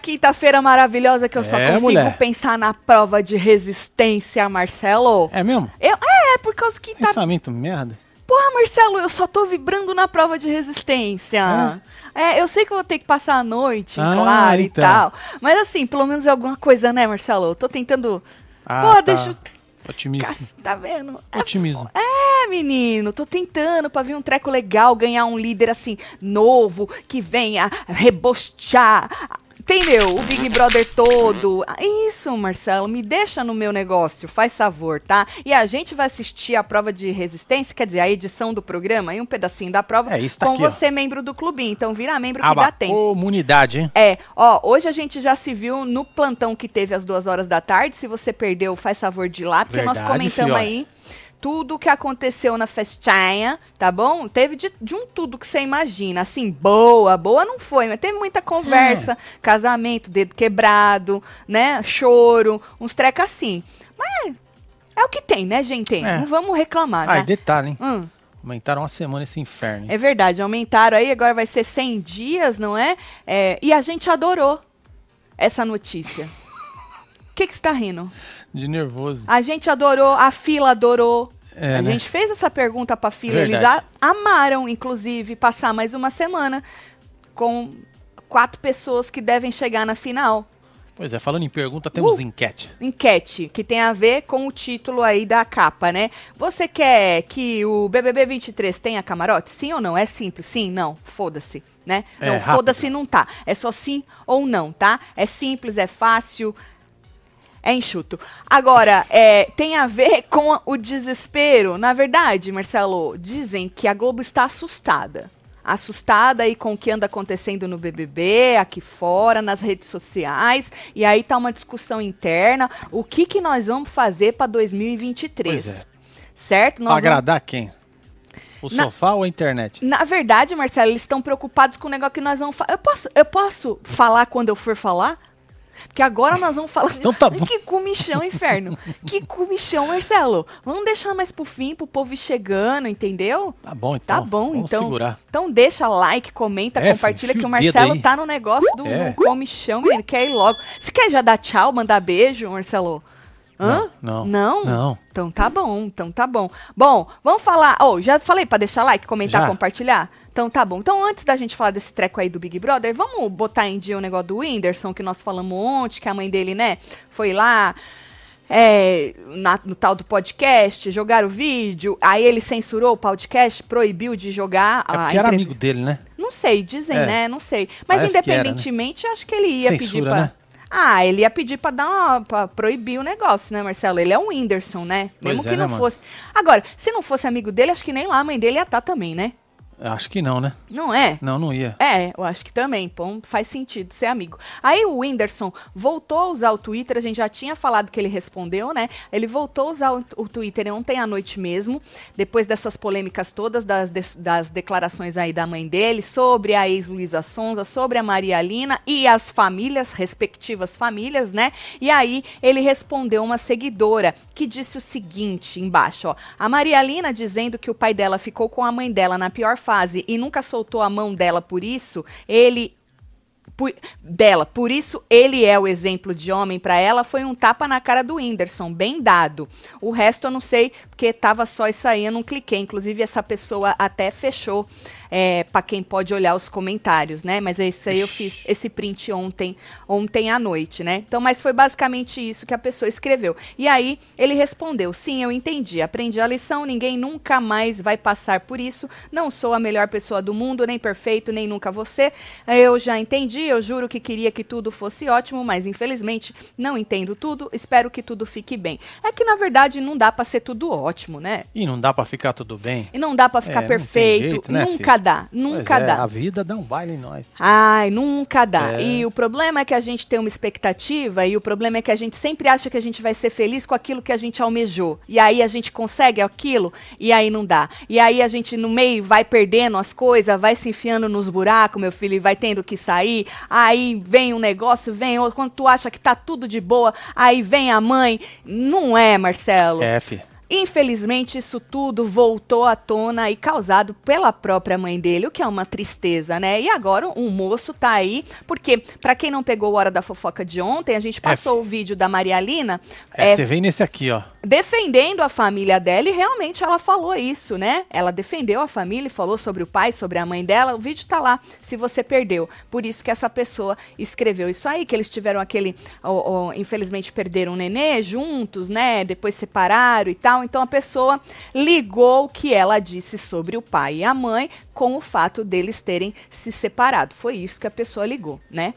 quinta-feira maravilhosa que eu só É, consigo mulher. pensar na prova de resistência, Marcelo. É mesmo? Eu, é, por causa que tá. Pensamento merda. Porra, Marcelo, eu só tô vibrando na prova de resistência. É, eu sei que eu vou ter que passar a noite, Ah, claro, então. e tal. Mas assim, pelo menos é alguma coisa, né, Marcelo? Eu tô tentando. Ah, Pô, tá. deixa eu. Otimismo. Tá vendo? É Otimismo. É, menino, tô tentando pra vir um treco legal, ganhar um líder assim, novo, que venha rebostear. Entendeu? O Big Brother todo. Ah, Isso, Marcelo, me deixa no meu negócio, faz favor, tá? E a gente vai assistir a prova de resistência, quer dizer, a edição do programa e um pedacinho da prova É, isso tá com aqui, ó. você, membro do clubinho. Então vira membro que Aba dá tempo. comunidade, hein? É, ó, hoje a gente já se viu no plantão que teve às duas horas da tarde. Se você perdeu, faz favor de ir lá, porque nós Verdade, comentamos fiote. aí tudo o que aconteceu na festinha, tá bom? Teve de, de um tudo que você imagina. Assim, boa, boa não foi, mas teve muita conversa, casamento, dedo quebrado, né? Choro, uns trecos assim. Mas é o que tem, né, gente? É. Não vamos reclamar, Ah, né? e detalhe, hein? Hum. Aumentaram uma semana esse inferno. hein? É verdade, aumentaram aí, agora vai ser 100 dias, não é? É, e a gente adorou essa notícia. O que que você tá rindo? De nervoso. A gente adorou, a fila adorou. É, a né? gente fez essa pergunta pra fila, eles Verdade. a- amaram, inclusive, passar mais uma semana com quatro pessoas que devem chegar na final. Pois é, falando em pergunta, temos Uh! enquete. enquete que tem a ver com o título aí da capa, né? Você quer que o BBB 23 tenha camarote? Sim ou não? É simples. Sim, não. Foda-se, né? É, não, foda-se não tá. É só sim ou não, tá? É simples, é fácil. É enxuto. Agora, é, tem a ver com o desespero. Na verdade, Marcelo, dizem que a Globo está assustada. Assustada aí com o que anda acontecendo no BBB, aqui fora, nas redes sociais. E aí tá uma discussão interna. O que, que nós vamos fazer para 2023? Pois é. Certo? Nós vamos- agradar quem? O Na- sofá ou a internet? Na verdade, Marcelo, eles estão preocupados com o negócio que nós vamos falar. Eu posso, eu posso falar quando eu for falar? Porque agora nós vamos falar. Então tá bom. Que comichão, inferno. que comichão, Marcelo. Vamos deixar mais pro fim, pro povo ir chegando, entendeu? Tá bom, então. Tá bom, Vamos então. segurar. Então deixa like, comenta, É, compartilha que o Marcelo tá no negócio do É. comichão, menino. Quer ir logo. Você quer já dar tchau, mandar beijo, Marcelo? Hã? Não, Não? não. Então tá bom, então tá bom. Bom, vamos falar. Oh, já falei pra deixar like, comentar, Já. compartilhar? Então tá bom. Então antes da gente falar desse treco aí do Big Brother, vamos botar em dia o negócio do Whindersson, que nós falamos ontem, que a mãe dele, né, foi lá. é, na- no tal do podcast, jogaram o vídeo, aí ele censurou o podcast, proibiu de jogar É a porque era entrev- amigo dele, né? Não sei, dizem, É. né? Não sei. Mas Parece que era, né? independentemente, acho que ele ia pedir Censura, pra. né? Ah, ele ia pedir pra dar uma, pra proibir o negócio, né, Marcelo? Ele é um Whindersson, né? Pois Mesmo é, que né, não mano? fosse. Agora, se não fosse amigo dele, acho que nem lá a mãe dele ia estar também, né? Acho que não, né? Não é? Não, não ia. É, eu acho que também, pô, faz sentido ser amigo. Aí o Whindersson voltou a usar o Twitter, a gente já tinha falado que ele respondeu, né? Ele voltou a usar o, o Twitter ontem à noite mesmo, depois dessas polêmicas todas das, das declarações aí da mãe dele sobre a ex-Luísa Sonza, sobre a Maria Lina e as famílias, respectivas famílias, né? E aí ele respondeu uma seguidora que disse o seguinte embaixo, ó. A Maria Lina dizendo que o pai dela ficou com a mãe dela na pior fase e nunca soltou a mão dela por isso, ele por- dela. Por isso, ele é o exemplo de homem para ela. Foi um tapa na cara do Whindersson, bem dado. O resto eu não sei, porque tava só isso aí, eu não cliquei. Inclusive, essa pessoa até fechou é, para quem pode olhar os comentários, né? Mas isso aí eu fiz esse print ontem, ontem à noite, né? Então, mas foi basicamente isso que a pessoa escreveu. E aí ele respondeu: sim, eu entendi, aprendi a lição, ninguém nunca mais vai passar por isso. Não sou a melhor pessoa do mundo, nem perfeito, nem nunca você. Eu já entendi, eu juro que queria que tudo fosse ótimo, mas infelizmente não entendo tudo. Espero que tudo fique bem. É que na verdade não dá para ser tudo ótimo, né? E não dá pra ficar tudo bem. E não dá para ficar É, perfeito, jeito, né, nunca? Dá, nunca é, dá. A vida dá um baile em nós. Ai, nunca dá. É. E o problema é que a gente tem uma expectativa e o problema é que a gente sempre acha que a gente vai ser feliz com aquilo que a gente almejou. E aí a gente consegue aquilo e aí não dá. E aí a gente no meio vai perdendo as coisas, vai se enfiando nos buracos, meu filho, e vai tendo que sair. Aí vem um negócio, vem outro. Quando tu acha que tá tudo de boa, aí vem a mãe. Não é, Marcelo. É, fi. Infelizmente, isso tudo voltou à tona e causado pela própria mãe dele, o que é uma tristeza, né? E agora o moço tá aí, porque, para quem não pegou hora da fofoca de ontem, a gente passou é, o vídeo da Maria Lina. É, é, você vem nesse aqui, ó. Defendendo a família dela, e realmente ela falou isso, né? Ela defendeu a família e falou sobre o pai, sobre a mãe dela. O vídeo tá lá, se você perdeu. Por isso que essa pessoa escreveu isso aí, que eles tiveram aquele. Oh, oh, infelizmente perderam o nenê juntos, né? Depois separaram e tal. Então a pessoa ligou o que ela disse sobre o pai e a mãe com o fato deles terem se separado. Foi isso que a pessoa ligou, né?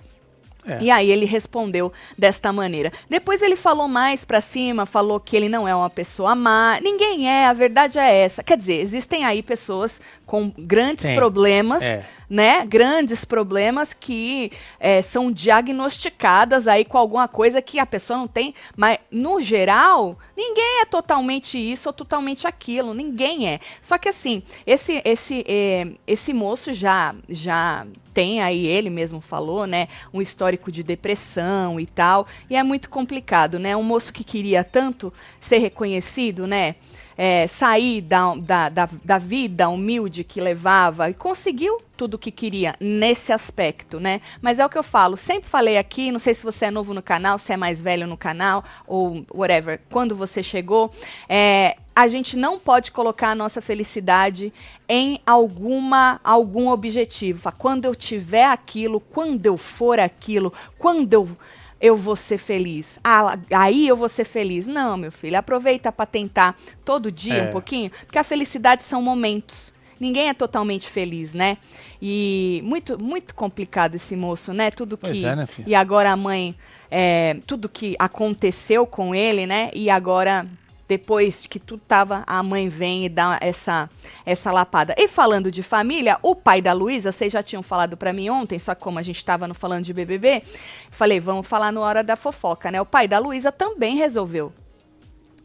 É. E aí ele respondeu desta maneira. Depois ele falou mais para cima, falou que ele não é uma pessoa má. Ninguém é, a verdade é essa. Quer dizer, existem aí pessoas com grandes problemas. É né, grandes problemas que é, são diagnosticadas aí com alguma coisa que a pessoa não tem, mas no geral, ninguém é totalmente isso ou totalmente aquilo, ninguém é. Só que assim, esse esse é, esse moço já já tem aí ele mesmo falou, né, um histórico de depressão e tal, e é muito complicado, né? Um moço que queria tanto ser reconhecido, né? é, sair da, da, da, da, vida humilde que levava e conseguiu tudo o que queria nesse aspecto, né? Mas é o que eu falo, sempre falei aqui, não sei se você é novo no canal, se é mais velho no canal, ou whatever, quando você chegou, é, a gente não pode colocar a nossa felicidade em alguma algum objetivo. Quando eu tiver aquilo, quando eu for aquilo, quando eu eu vou ser feliz. Ah, aí eu vou ser feliz. Não, meu filho, aproveita para tentar todo dia é. um pouquinho, porque a felicidade são momentos. Ninguém é totalmente feliz, né? E muito muito complicado esse moço, né? Tudo que é, né, e agora a mãe, é, tudo que aconteceu com ele, né? E agora depois que tudo tava, a mãe vem e dá essa essa lapada. E falando de família, o pai da Luísa, vocês já tinham falado para mim ontem, só que como a gente estava no falando de BBB, falei, vamos falar no hora da fofoca, né? O pai da Luísa também resolveu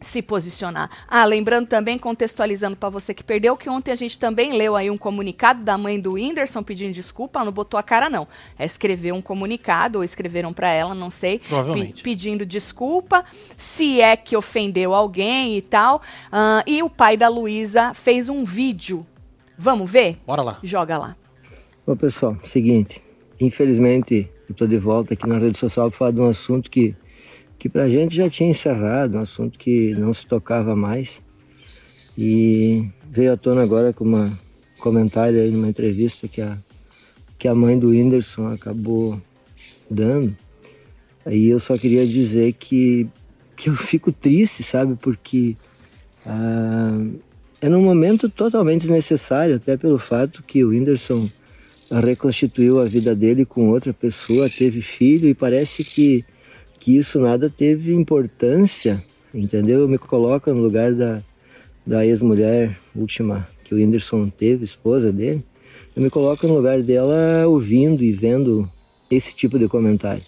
se posicionar. Ah, lembrando também, contextualizando para você que perdeu, que ontem a gente também leu aí um comunicado da mãe do Whindersson pedindo desculpa, ela não botou a cara não. É escreveu um comunicado, ou escreveram para ela, não sei, pe pedindo desculpa, se é que ofendeu alguém e tal. Uh, e o pai da Luísa fez um vídeo. Vamos ver? Bora lá. Joga lá. Ô pessoal, seguinte, infelizmente eu tô de volta aqui na rede social para falar de um assunto que que para a gente já tinha encerrado, um assunto que não se tocava mais. E veio à tona agora com um comentário aí numa entrevista que a, que a mãe do Whindersson acabou dando. Aí eu só queria dizer que, que eu fico triste, sabe? Porque ah, é num momento totalmente desnecessário, até pelo fato que o Whindersson reconstituiu a vida dele com outra pessoa, teve filho e parece que que isso nada teve importância, entendeu? Eu me coloco no lugar da, da ex-mulher última que o Whindersson teve, esposa dele. Eu me coloco no lugar dela ouvindo e vendo esse tipo de comentário.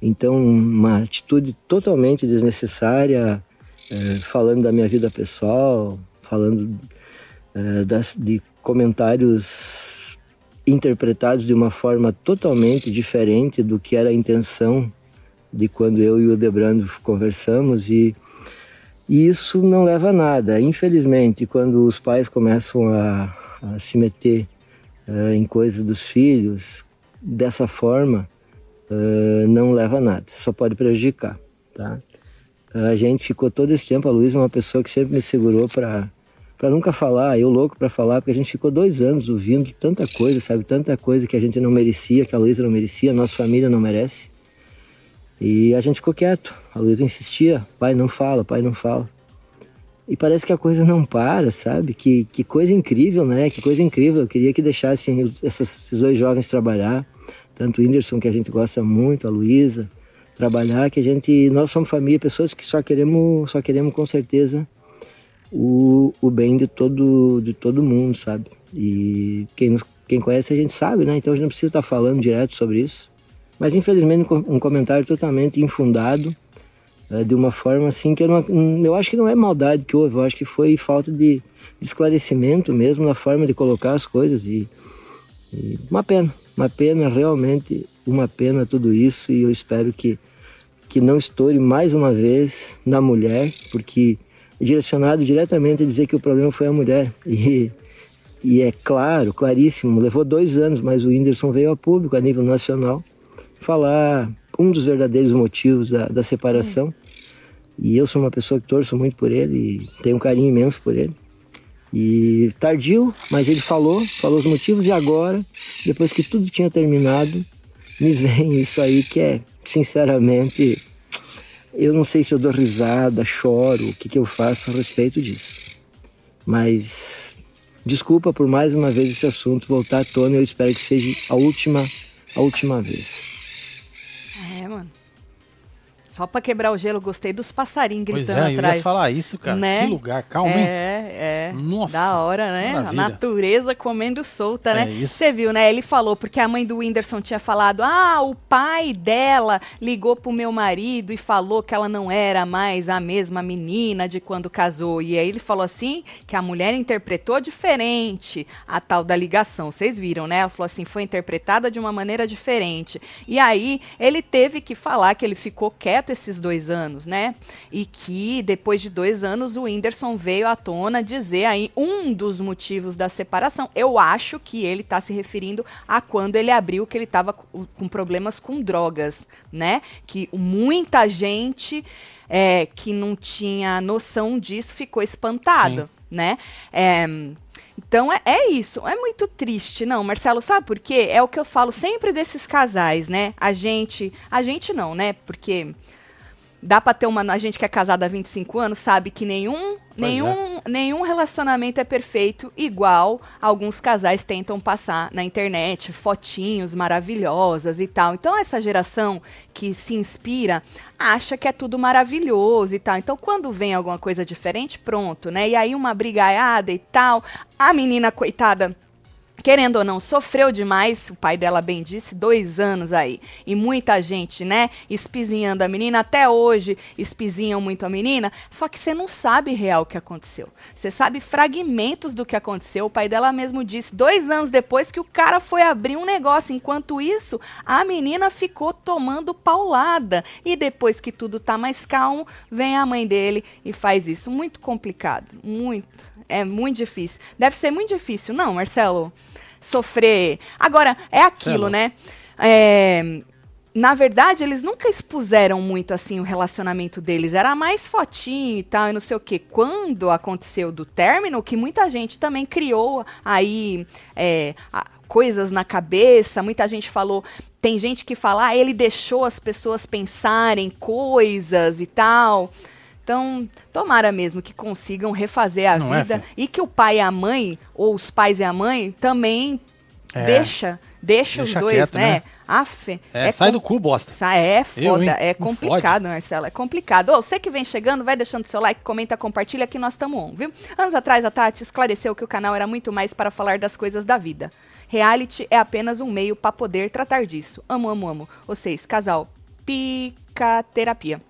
Então, uma atitude totalmente desnecessária, é, falando da minha vida pessoal, falando é, das, de comentários interpretados de uma forma totalmente diferente do que era a intenção de quando eu e o Debrando conversamos e, e isso não leva a nada. Infelizmente, quando os pais começam a, a se meter uh, em coisas dos filhos dessa forma, uh, não leva a nada, só pode prejudicar, tá? A gente ficou todo esse tempo, a Luísa é uma pessoa que sempre me segurou para para nunca falar, eu louco para falar, porque a gente ficou dois anos ouvindo tanta coisa, sabe? Tanta coisa que a gente não merecia, que a Luísa não merecia, a nossa família não merece. E a gente ficou quieto. A Luísa insistia: pai, não fala, pai, não fala. E parece que a coisa não para, sabe? Que, que coisa incrível, né? Que coisa incrível. Eu queria que deixassem esses dois jovens trabalhar. Tanto o Whindersson, que a gente gosta muito, a Luísa, trabalhar, que a gente. Nós somos família, pessoas que só queremos, só queremos com certeza o, o bem de todo, de todo mundo, sabe? E quem, quem conhece a gente sabe, né? Então a gente não precisa estar falando direto sobre isso. Mas infelizmente um comentário totalmente infundado, é, de uma forma assim que eu não, eu acho que não é maldade que houve, eu acho que foi falta de, esclarecimento mesmo na forma de colocar as coisas e, e, uma pena, uma pena realmente, uma pena tudo isso e eu espero que que não estoure mais uma vez na mulher, porque direcionado diretamente a dizer que o problema foi a mulher. E, e é claro, claríssimo, levou dois anos, mas o Whindersson veio a público, a nível nacional, falar um dos verdadeiros motivos da, da separação. E eu sou uma pessoa que torço muito por ele e tenho um carinho imenso por ele. E tardio, mas ele falou, falou os motivos, e agora, depois que tudo tinha terminado, me vem isso aí que é, sinceramente, eu não sei se eu dou risada, choro, o que, que eu faço a respeito disso. Mas desculpa por mais uma vez esse assunto voltar à tona, eu espero que seja a última, a última vez. É, mano. Só pra quebrar o gelo, gostei dos passarinhos Pois gritando é, eu atrás. ia falar isso, cara. Né? Que lugar, calma, hein? É, é. Nossa, Da hora, né? A maravilha. natureza comendo solta, É né? isso. Você viu, né? Ele falou, porque a mãe do Whindersson tinha falado: ah, o pai dela ligou pro meu marido e falou que ela não era mais a mesma menina de quando casou. E aí ele falou assim: que a mulher interpretou diferente a tal da ligação. Vocês viram, né? Ela falou assim: foi interpretada de uma maneira diferente. E aí ele teve que falar que ele ficou quieto esses dois anos, né? E que depois de dois anos o Whindersson veio à tona dizer aí um dos motivos da separação. Eu acho que ele está se referindo a quando ele abriu que ele estava com problemas com drogas, né? Que muita gente é, que não tinha noção disso ficou espantado, né? É, então é, é isso, é muito triste, não, Marcelo, sabe por quê? É o que eu falo sempre desses casais, né? A gente, a gente não, né? Porque dá pra ter uma. A gente que é casada há 25 anos sabe que nenhum, nenhum, nenhum relacionamento é perfeito, igual alguns casais tentam passar na internet, fotinhos maravilhosas e tal. Então, essa geração que se inspira acha que é tudo maravilhoso e tal. Então, quando vem alguma coisa diferente, pronto, né? E aí, uma brigaiada e tal, a menina, coitada querendo ou não, sofreu demais, o pai dela bem disse, dois anos aí. E muita gente, né, espizinhando a menina, até hoje espizinham muito a menina, só que você não sabe real o que aconteceu. Você sabe fragmentos do que aconteceu. O pai dela mesmo disse, dois anos depois, que o cara foi abrir um negócio. Enquanto isso, a menina ficou tomando paulada. E depois que tudo tá mais calmo, vem a mãe dele e faz isso. Muito complicado, muito. É muito difícil. Deve ser muito difícil, não, Marcelo? Sofrer. Agora, é aquilo, né? É, na verdade, eles nunca expuseram muito assim o relacionamento deles. Era mais fotinho e tal, e não sei o quê. Quando aconteceu do término, que muita gente também criou aí é, a- coisas na cabeça, muita gente falou. Tem gente que fala, ah, ele deixou as pessoas pensarem coisas e tal. Então, tomara mesmo que consigam refazer a Não é, vida Fê? e que o pai e a mãe, ou os pais e a mãe, também É. deixa, deixa, os Deixa dois, quieto, né? né? Aff, É, sai do cu, bosta. É Eu, foda, hein? é complicado, Marcelo, é complicado. Ô, você que vem chegando, vai deixando seu like, comenta, compartilha que nós estamos on, viu? Anos atrás, a Tati esclareceu que o canal era muito mais para falar das coisas da vida. Reality é apenas um meio para poder tratar disso. Amo, amo, amo. Vocês, casal, picaterapia.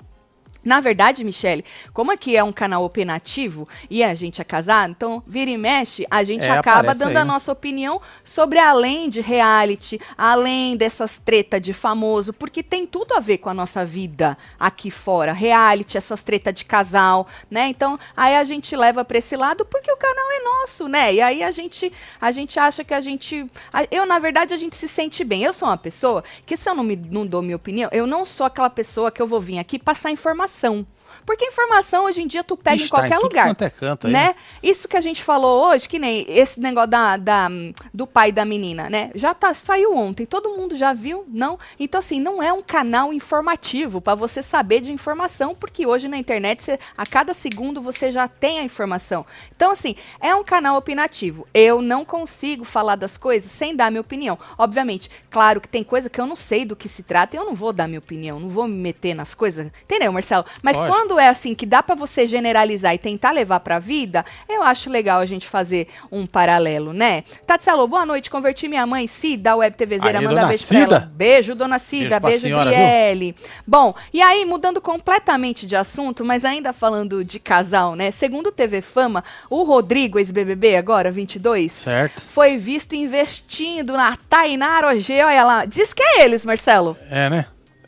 Na verdade, Michele, como aqui é um canal opinativo e a gente é casado, então vira e mexe, a gente É, acaba dando aí, a nossa opinião sobre além de reality, além dessas tretas de famoso, porque tem tudo a ver com a nossa vida aqui fora. Reality, essas tretas de casal, né? Então, aí a gente leva pra esse lado porque o canal é nosso, né? E aí a gente, a gente acha que a gente. Eu, na verdade, a gente se sente bem. Eu sou uma pessoa que, se eu não, me, não dou minha opinião, eu não sou aquela pessoa que eu vou vir aqui passar informação ação. Porque informação hoje em dia tu pega Ixi, em tá em qualquer tudo lugar. quanto é canto aí. né? Isso que a gente falou hoje, que nem esse negócio da, da, do pai da menina, né? Já tá, saiu ontem, todo mundo já viu? Não? Então, assim, não é um canal informativo para você saber de informação, porque hoje na internet, você- a cada segundo você já tem a informação. Então, assim, é um canal opinativo. Eu não consigo falar das coisas sem dar minha opinião. Obviamente, claro que tem coisa que eu não sei do que se trata e eu não vou dar minha opinião, não vou me meter nas coisas. Entendeu, Marcelo? Mas Lógico. quando é assim que dá pra você generalizar e tentar levar pra vida, eu acho legal a gente fazer um paralelo, né? Tatselo, boa noite. Converti minha mãe, Cida, da Web TVzeira, Aê, manda dona beijo pra ela. Cida. Beijo, dona Cida. Beijo Beijo? Brielle. Bom, e aí, mudando completamente de assunto, mas ainda falando de casal, né? Segundo o TV Fama, o Rodrigo, ex-BBB, agora 22, Certo. foi visto investindo na Tainara OG. Olha lá. Diz que é eles, Marcelo. É, né?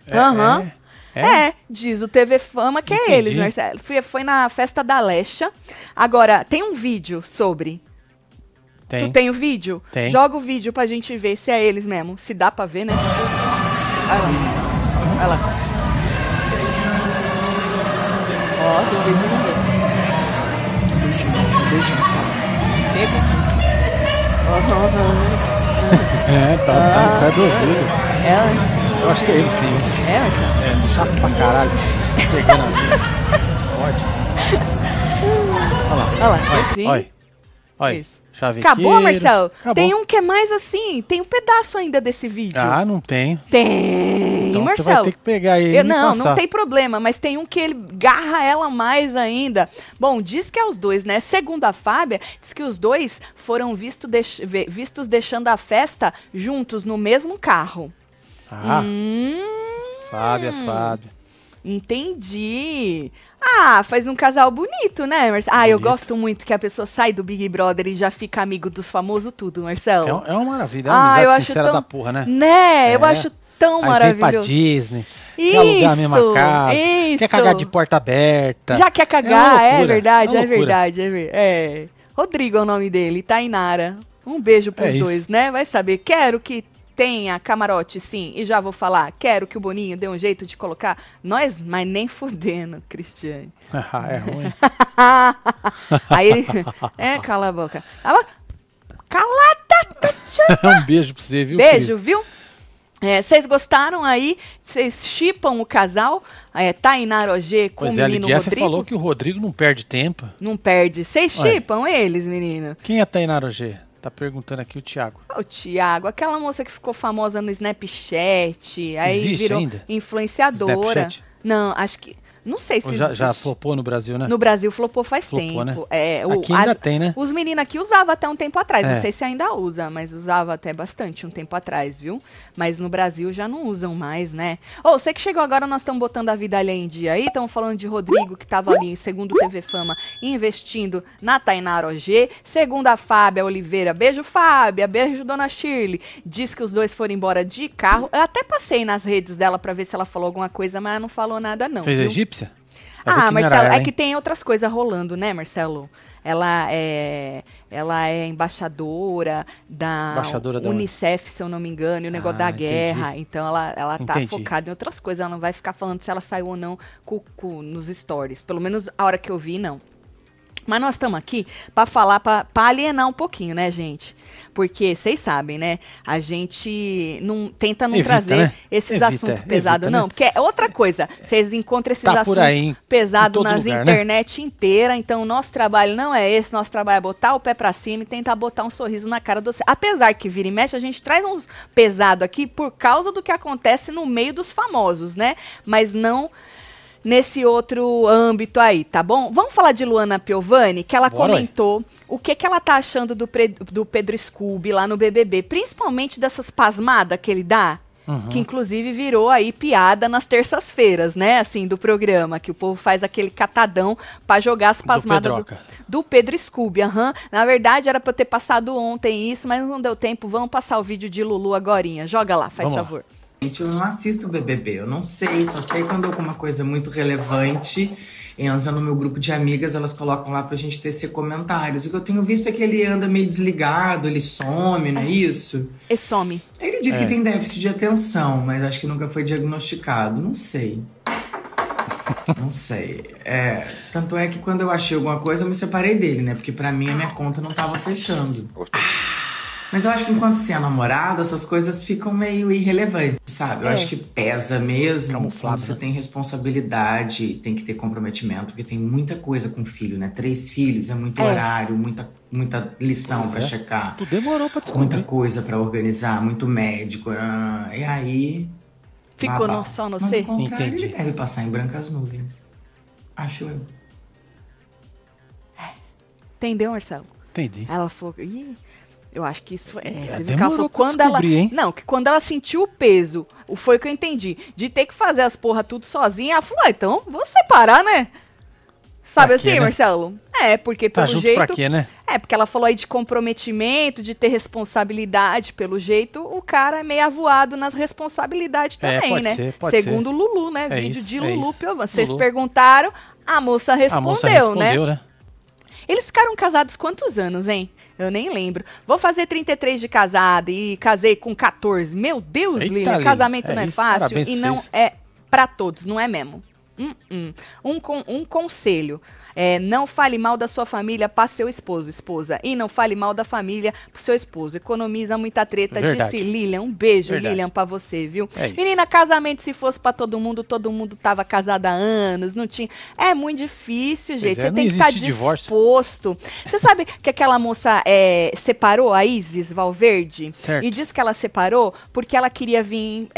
É, Aham. é. É, diz o TV Fama que é Entendi. eles, Marcelo. Foi, foi na festa da Lecha. Agora, tem um vídeo sobre. Tem. Tu tem o vídeo? Tem. Joga o vídeo pra gente ver se é eles mesmo. Se dá pra ver, né? Olha lá. Olha lá. Ó, tem um beijo no rosto. Pega. Ó, ó. É, tá, tá no pé do ouvido. É, Eu acho que é ele sim. é, Marcelo. É, chato pra caralho. Pegando a minha. Olha lá. Olha lá. Olha. Olha. Isso. Chavequeiro. Acabou, Marcelo? Acabou. Tem um que é mais assim, tem um pedaço ainda desse vídeo. Ah, não tem. Tem, Então você Marcelo. vai ter que pegar ele Eu- e não, passar. não tem problema, mas tem um que ele garra ela mais ainda. Bom, diz que é os dois, né? Segundo a Fábia, diz que os dois foram visto vistos deixando a festa juntos no mesmo carro. Ah, Hum, Fábia, Fábia. entendi. Ah, faz um casal bonito, né, Marcelo? Ah, eu Bonito. gosto muito que a pessoa sai do Big Brother e já fica amigo dos famosos tudo, Marcelo. É, um- é uma maravilha. É uma Ah, amizade eu acho sincera tão- da porra, né? Né? Eu É. acho tão Aí vem pra maravilhoso. Disney. Quer alugar a mesma casa. isso. Quer cagar de porta aberta. Já quer cagar, É é, uma loucura, verdade, é é, loucura. verdade, é é. Rodrigo é o nome dele, Tainara. Um beijo pros É isso. dois, né? Vai saber. Quero que tenha camarote, sim. E já vou falar. Quero que o Boninho dê um jeito de colocar nós, mas nem fudendo, Cristiane. Ah, é ruim. Aí ele. É, cala a boca. Cala Calada! um beijo pra você, viu? Beijo, viu? É, Vocês gostaram aí? Vocês chipam o casal? É, Tainara OG com Pois o é, a menino Rodrigo? falou que o Rodrigo não perde tempo. Não perde. Vocês chipam eles, menino? Quem é a Tainara G? Tá perguntando aqui o Thiago. O Tiago, aquela moça que ficou famosa no Snapchat, aí Existe virou ainda? influenciadora. Snapchat? Não, acho que. Não sei se já, já flopou no Brasil, né? No Brasil flopou faz Flopou, tempo. né? É, o- Aqui ainda as- tem, né? Os meninos aqui usavam até um tempo atrás. É. Não sei se ainda usa, mas usava até bastante um tempo atrás, viu? Mas no Brasil já não usam mais, né? Ô, você que chegou agora, nós estamos botando a vida alheia em dia aí. Estamos falando de Rodrigo, que estava ali, segundo o TV Fama, investindo na Tainara OG. Segundo a Fábia Oliveira, beijo Fábia, beijo Dona Shirley. Diz que os dois foram embora de carro. Eu até passei nas redes dela para ver se ela falou alguma coisa, mas não falou nada não, Fez viu? Ver Ah, Marcelo, ela, é que tem outras coisas rolando, né, Marcelo? Ela é, ela é embaixadora da, Embaixadora da? Unicef, se eu não me engano, e o negócio Ah, da entendi. guerra. Então ela, ela tá Entendi. focada em outras coisas. Ela não vai ficar falando se ela saiu ou não cu- cu- nos stories. Pelo menos a hora que eu vi, não. Mas nós estamos aqui para falar, para alienar um pouquinho, né, gente? Porque vocês sabem, né? A gente não tenta não Evita, trazer né? esses Evita, assuntos é, pesados, né? não. Porque é outra coisa. Vocês encontram esses Tá assuntos aí, pesados nas lugar, né? internet inteira. Então, o nosso trabalho não é esse. Nosso trabalho é botar o pé pra cima e tentar botar um sorriso na cara do você. Apesar que vira e mexe, a gente traz uns pesado aqui por causa do que acontece no meio dos famosos, né? Mas não nesse outro âmbito aí, tá bom? Vamos falar de Luana Piovani, que ela Bora, comentou o que, que ela tá achando do, do Pedro Scooby lá no BBB, principalmente dessas pasmadas que ele dá. Uhum. Que inclusive virou aí piada nas terças-feiras, né? Assim, do programa, que o povo faz aquele catadão pra jogar as pasmadas do, Pedroca. do Pedro Scooby. aham. Na verdade, era pra eu ter passado ontem isso, mas não deu tempo. Vamos passar o vídeo de Lulu agorinha. Joga lá, faz Vamos lá. favor. Gente, eu não assisto o BBB, eu não sei, só sei quando alguma coisa muito relevante entra no meu grupo de amigas, elas colocam lá pra gente tecer comentários. O que eu tenho visto é que ele anda meio desligado, ele some, não é isso? E some. Ele diz É. que tem déficit de atenção, mas acho que nunca foi diagnosticado, não sei. Não sei. É, tanto é que quando eu achei alguma coisa, eu me separei dele, né? Porque pra mim a minha conta não tava fechando. Mas eu acho que enquanto você é namorado, essas coisas ficam meio irrelevantes, sabe? Eu É. acho que pesa mesmo. Camuflado, você né? tem responsabilidade, tem que ter comprometimento, porque tem muita coisa com filho, né? Três filhos é muito É. horário, muita, muita lição Pois pra é. checar, Tu demorou pra muita descobrir. coisa pra organizar, muito médico. ah, e aí. Ficou no- só no Mas, C? ao contrário, Entendi. Ele deve passar em brancas nuvens. Acho eu. Entendeu, Marcelo? Entendi. Ela falou, Ih, eu acho que isso foi. É, É, demorou quando ela. hein? Não, que quando ela sentiu o peso, o foi que eu entendi, de ter que fazer as porra tudo sozinha, ela falou, ah, então vou separar, né? Sabe Pra assim, quê, né? Marcelo? É, porque Tá pelo jeito. quê, né? É, porque ela falou aí de comprometimento, de ter responsabilidade, pelo jeito, o cara é meio avoado nas responsabilidades É, também, pode né? ser, pode Segundo o Lulu, né? É Vídeo isso, de é Lulu. Piovan. Vocês perguntaram, a moça respondeu, a moça né? respondeu, né? Eles ficaram casados quantos anos, hein? Eu nem lembro. Vou fazer 33 de casada e casei com 14. Meu Deus, Eita, Lilian, casamento É não é isso, fácil e não vocês. é pra todos, não é mesmo? Hum, hum. Um, con- um conselho. É, não fale mal da sua família para seu esposo, esposa. E não fale mal da família pro seu esposo. Economiza muita treta, Verdade. disse Lilian. Um beijo, Verdade. Lilian, pra você, viu? É. Menina, casamento, se fosse pra todo mundo, todo mundo tava casado há anos, não tinha. É muito difícil, gente. é, Você tem que estar divórcio. disposto. Você sabe que aquela moça é, separou a Isis Valverde? Certo. E disse que ela separou porque ela queria vir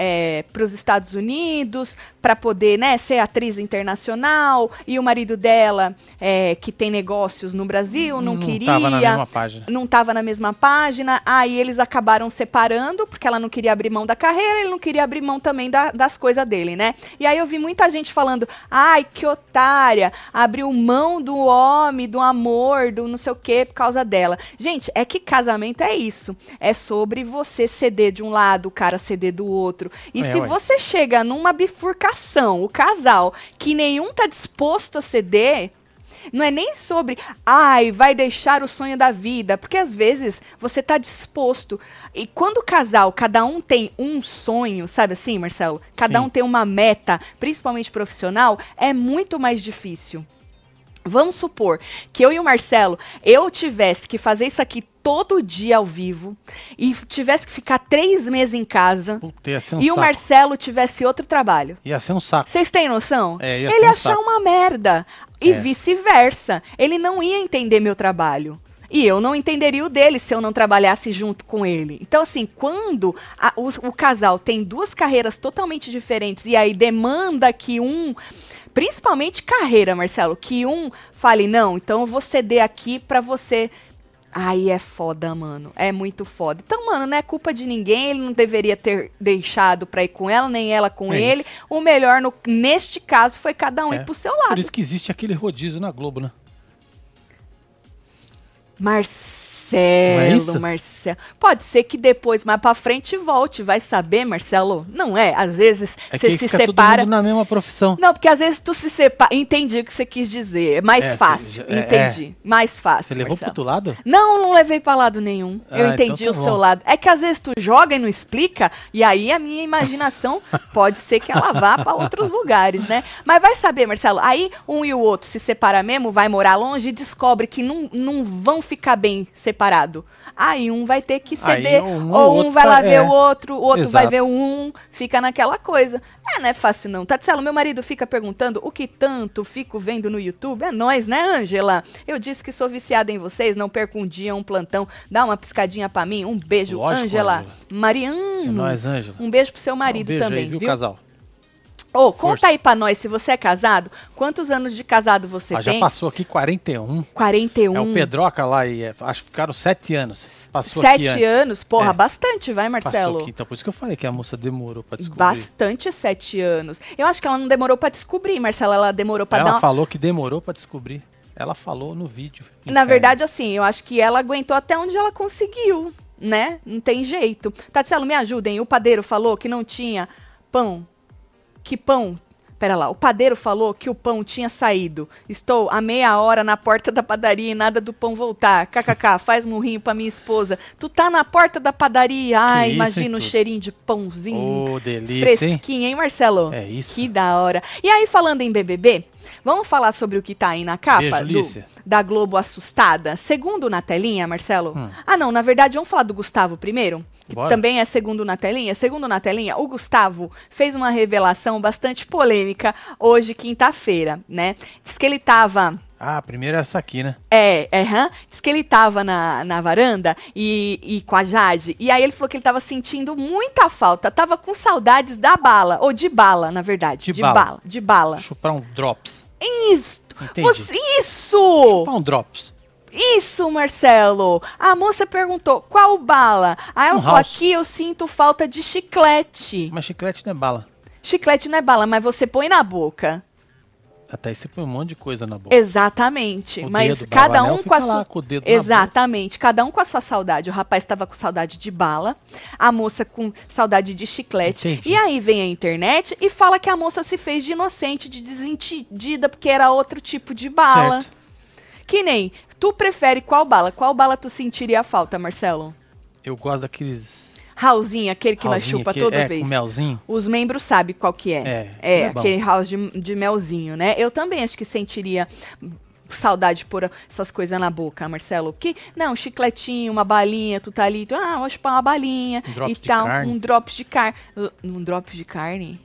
para os Estados Unidos para poder né, ser atriz internacional. E o marido dela, é, que tem negócios no Brasil, não, Não queria. tava na mesma página. Não estava na mesma página. Aí eles acabaram separando, porque ela não queria abrir mão da carreira, ele não queria abrir mão também da- das coisas dele, né? E aí eu vi muita gente falando: ai, que otária, abriu mão do homem, do amor, do não sei o quê, por causa dela. Gente, é que casamento é isso. É sobre você ceder de um lado, o cara ceder do outro. E É, se ué. você chega numa bifurcação, o casal, que nenhum tá disposto a ceder. Não é nem sobre, ai, vai deixar o sonho da vida, porque às vezes você tá disposto. E quando o casal, cada um tem um sonho, sabe assim, Marcelo? Cada Sim. um tem uma meta, principalmente profissional, é muito mais difícil. Vamos supor que eu e o Marcelo, eu tivesse que fazer isso aqui todo dia ao vivo e tivesse que ficar três meses em casa Puta, ia um e o saco. Marcelo tivesse outro trabalho. Ia ser um saco. Vocês têm noção? É, ia ele ser um ia achar saco. uma merda. E É. vice-versa. Ele não ia entender meu trabalho. E eu não entenderia o dele se eu não trabalhasse junto com ele. Então, assim, quando a- o, o casal tem duas carreiras totalmente diferentes e aí demanda que um. Principalmente carreira, Marcelo, que um fale, não, então eu vou ceder aqui pra você. Aí é foda, mano. É muito foda. Então, mano, não é culpa de ninguém. Ele não deveria ter deixado pra ir com ela, nem ela com É ele. isso. O melhor, no- neste caso, foi cada um É. ir pro seu lado. Por isso que existe aquele rodízio na Globo, né? Marcelo, isso? Marcelo. Pode ser que depois, mais pra frente, volte. Vai saber, Marcelo? Não é? Às vezes É você aí se fica separa. todo mundo na mesma profissão. Não, porque às vezes tu se separa. Entendi o que você quis dizer. É mais É, fácil. é, Entendi. Mais fácil. Você levou pro Marcelo. outro lado? Não, não levei pra lado nenhum. Ah, eu então entendi tá o seu lado. É que às vezes tu joga e não explica, e aí a minha imaginação pode ser que ela vá pra outros lugares, né? Mas vai saber, Marcelo, aí um e o outro se separa mesmo, vai morar longe e descobre que não, não vão ficar bem separado. Aí um vai ter que ceder, um ou um vai lá tá- ver é. o outro, o outro vai Exato. ver um, fica naquela coisa. É, não é fácil não. Tatselo, meu marido fica perguntando o que tanto fico vendo no YouTube. É nós, né, Ângela? Eu disse que sou viciada em vocês, não perco um dia, um plantão. Dá uma piscadinha pra mim. Um beijo, Ângela. Mariano. É nóis, Ângela. Um beijo pro seu Um marido beijo também, aí, viu, viu? casal? Ô, conta Força. aí pra nós, se você é casado, quantos anos de casado você Ah, já tem? passou aqui 41. 41. É o Pedroca lá e é, acho que ficaram 7 anos. Passou aqui Sete antes. anos? Porra, É. bastante, vai, Passou Marcelo? aqui. Então por isso que eu falei que a moça demorou pra descobrir. Bastante sete anos. Eu acho que ela não demorou pra descobrir, Marcela. Ela demorou pra dar Ela uma... falou que demorou pra descobrir. Ela falou no vídeo. Na Inferno. verdade, assim, eu acho que ela aguentou até onde ela conseguiu, né? Não tem jeito. Tatselo, me ajudem. O padeiro falou que não tinha pão. Que pão? Pera lá, o padeiro falou que o pão tinha saído. Estou há meia hora na porta da padaria e nada do pão voltar. KKK, faz murrinho pra minha esposa. Tu tá na porta da padaria. Ai, imagina o cheirinho de pãozinho. Ô, delícia? Fresquinho, hein, Marcelo? É isso. Que da hora. E aí, falando em BBB, vamos falar sobre o que tá aí na capa Beijo, do- da Globo assustada? Segundo na telinha, Marcelo? Hum. Ah, não, na verdade, vamos falar do Gustavo primeiro? Que Bora. também é segundo na telinha. Segundo na telinha, o Gustavo fez uma revelação bastante polêmica hoje, quinta-feira, né? Diz que ele tava. Ah, primeiro essa aqui, né? É, é, hã? diz que ele tava na, na varanda e, e com a Jade, e aí ele falou que ele tava sentindo muita falta, tava com saudades da bala, ou de bala, na verdade. De De, bala. bala. De bala. Chupar um drops. Isso! Entendi. Você, isso! Chupar um drops. Isso, Marcelo! A moça perguntou, qual bala? Aí ela Um aqui eu sinto falta de chiclete. Mas chiclete não é bala. Chiclete não é bala, mas você põe na boca. Até aí você põe um monte de coisa na boca. Exatamente. O mas dedo, cada um com a sua. com o dedo na Exatamente. Cada um com a sua saudade. O rapaz estava com saudade de bala, a moça com saudade de chiclete. Entendi. E aí vem a internet e fala que a moça se fez de inocente, de desentendida, porque era outro tipo de bala. Certo. Que nem. Tu prefere qual bala? Qual bala tu sentiria falta, Marcelo? Eu gosto daqueles. Raulzinho, aquele que nós chupa que toda é, vez. Com melzinho. Os membros sabem qual que é. É, É, é aquele house de, de melzinho, né? Eu também acho que sentiria saudade por essas coisas na boca, Marcelo. Que, não, um chicletinho, uma balinha, tu tá ali, tu, ah, vou chupar uma balinha Um e tal. carne. Um drops de carne. Um drops de carne?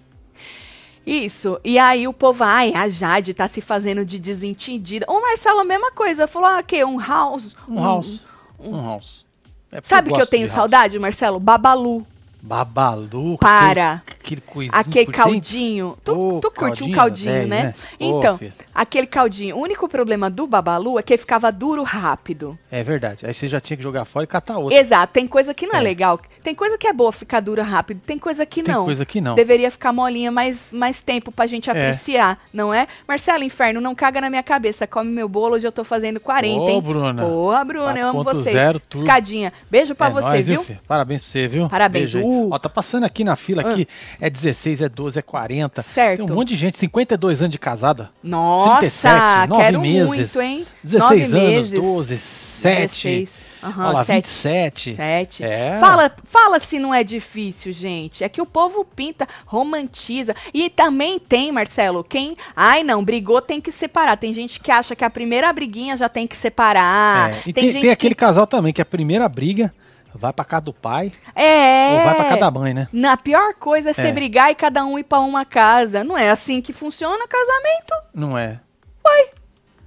Isso. E aí o povo, ai, a Jade tá se fazendo de desentendida. O Marcelo, a mesma coisa. Falou, ah, que um house. Um house. Um house. É Sabe que eu tenho saudade, Marcelo? Babalu. Babalu. Para. Aquele, aquele Aquele caldinho. Tu, Ô, tu curte um caldinho, né? né? Então, filho. aquele caldinho. O único problema do Babalu é que ele ficava duro rápido. É verdade. Aí você já tinha que jogar fora e catar outro. Exato. Tem coisa que não é, É. legal. Tem coisa que é boa ficar dura rápido. Tem coisa que Tem não. coisa que não. Deveria ficar molinha mais, mais tempo pra gente É. apreciar, não é? Marcelo, inferno, não caga na minha cabeça. Come meu bolo, hoje eu tô fazendo 40, Ô, hein? Bruna. Boa, Bruna, eu amo 4.0 vocês. Escadinha. Beijo pra é você, nóis, viu? filho? Parabéns pra você, viu? Parabéns. Beijo Ó, tá passando aqui na fila aqui. É 16, é 12, é 40. Certo. Tem um monte de gente, 52 anos de casada. Nossa, 37, 9 quero meses. muito, hein? 16 Nove anos, meses. 12, 7. 16. Aham, Olha lá, sete. 27. Sete. É. Fala, fala se não é difícil, gente. É que o povo pinta, romantiza. E também tem, Marcelo, quem. Ai, não, brigou tem que separar. Tem gente que acha que a primeira briguinha já tem que separar. É, E tem, tem, tem aquele que. casal também, que a primeira briga vai pra casa do pai É. ou vai pra casa da mãe, né? Na pior coisa é você É. brigar e cada um ir pra uma casa. Não é assim que funciona casamento. Não é?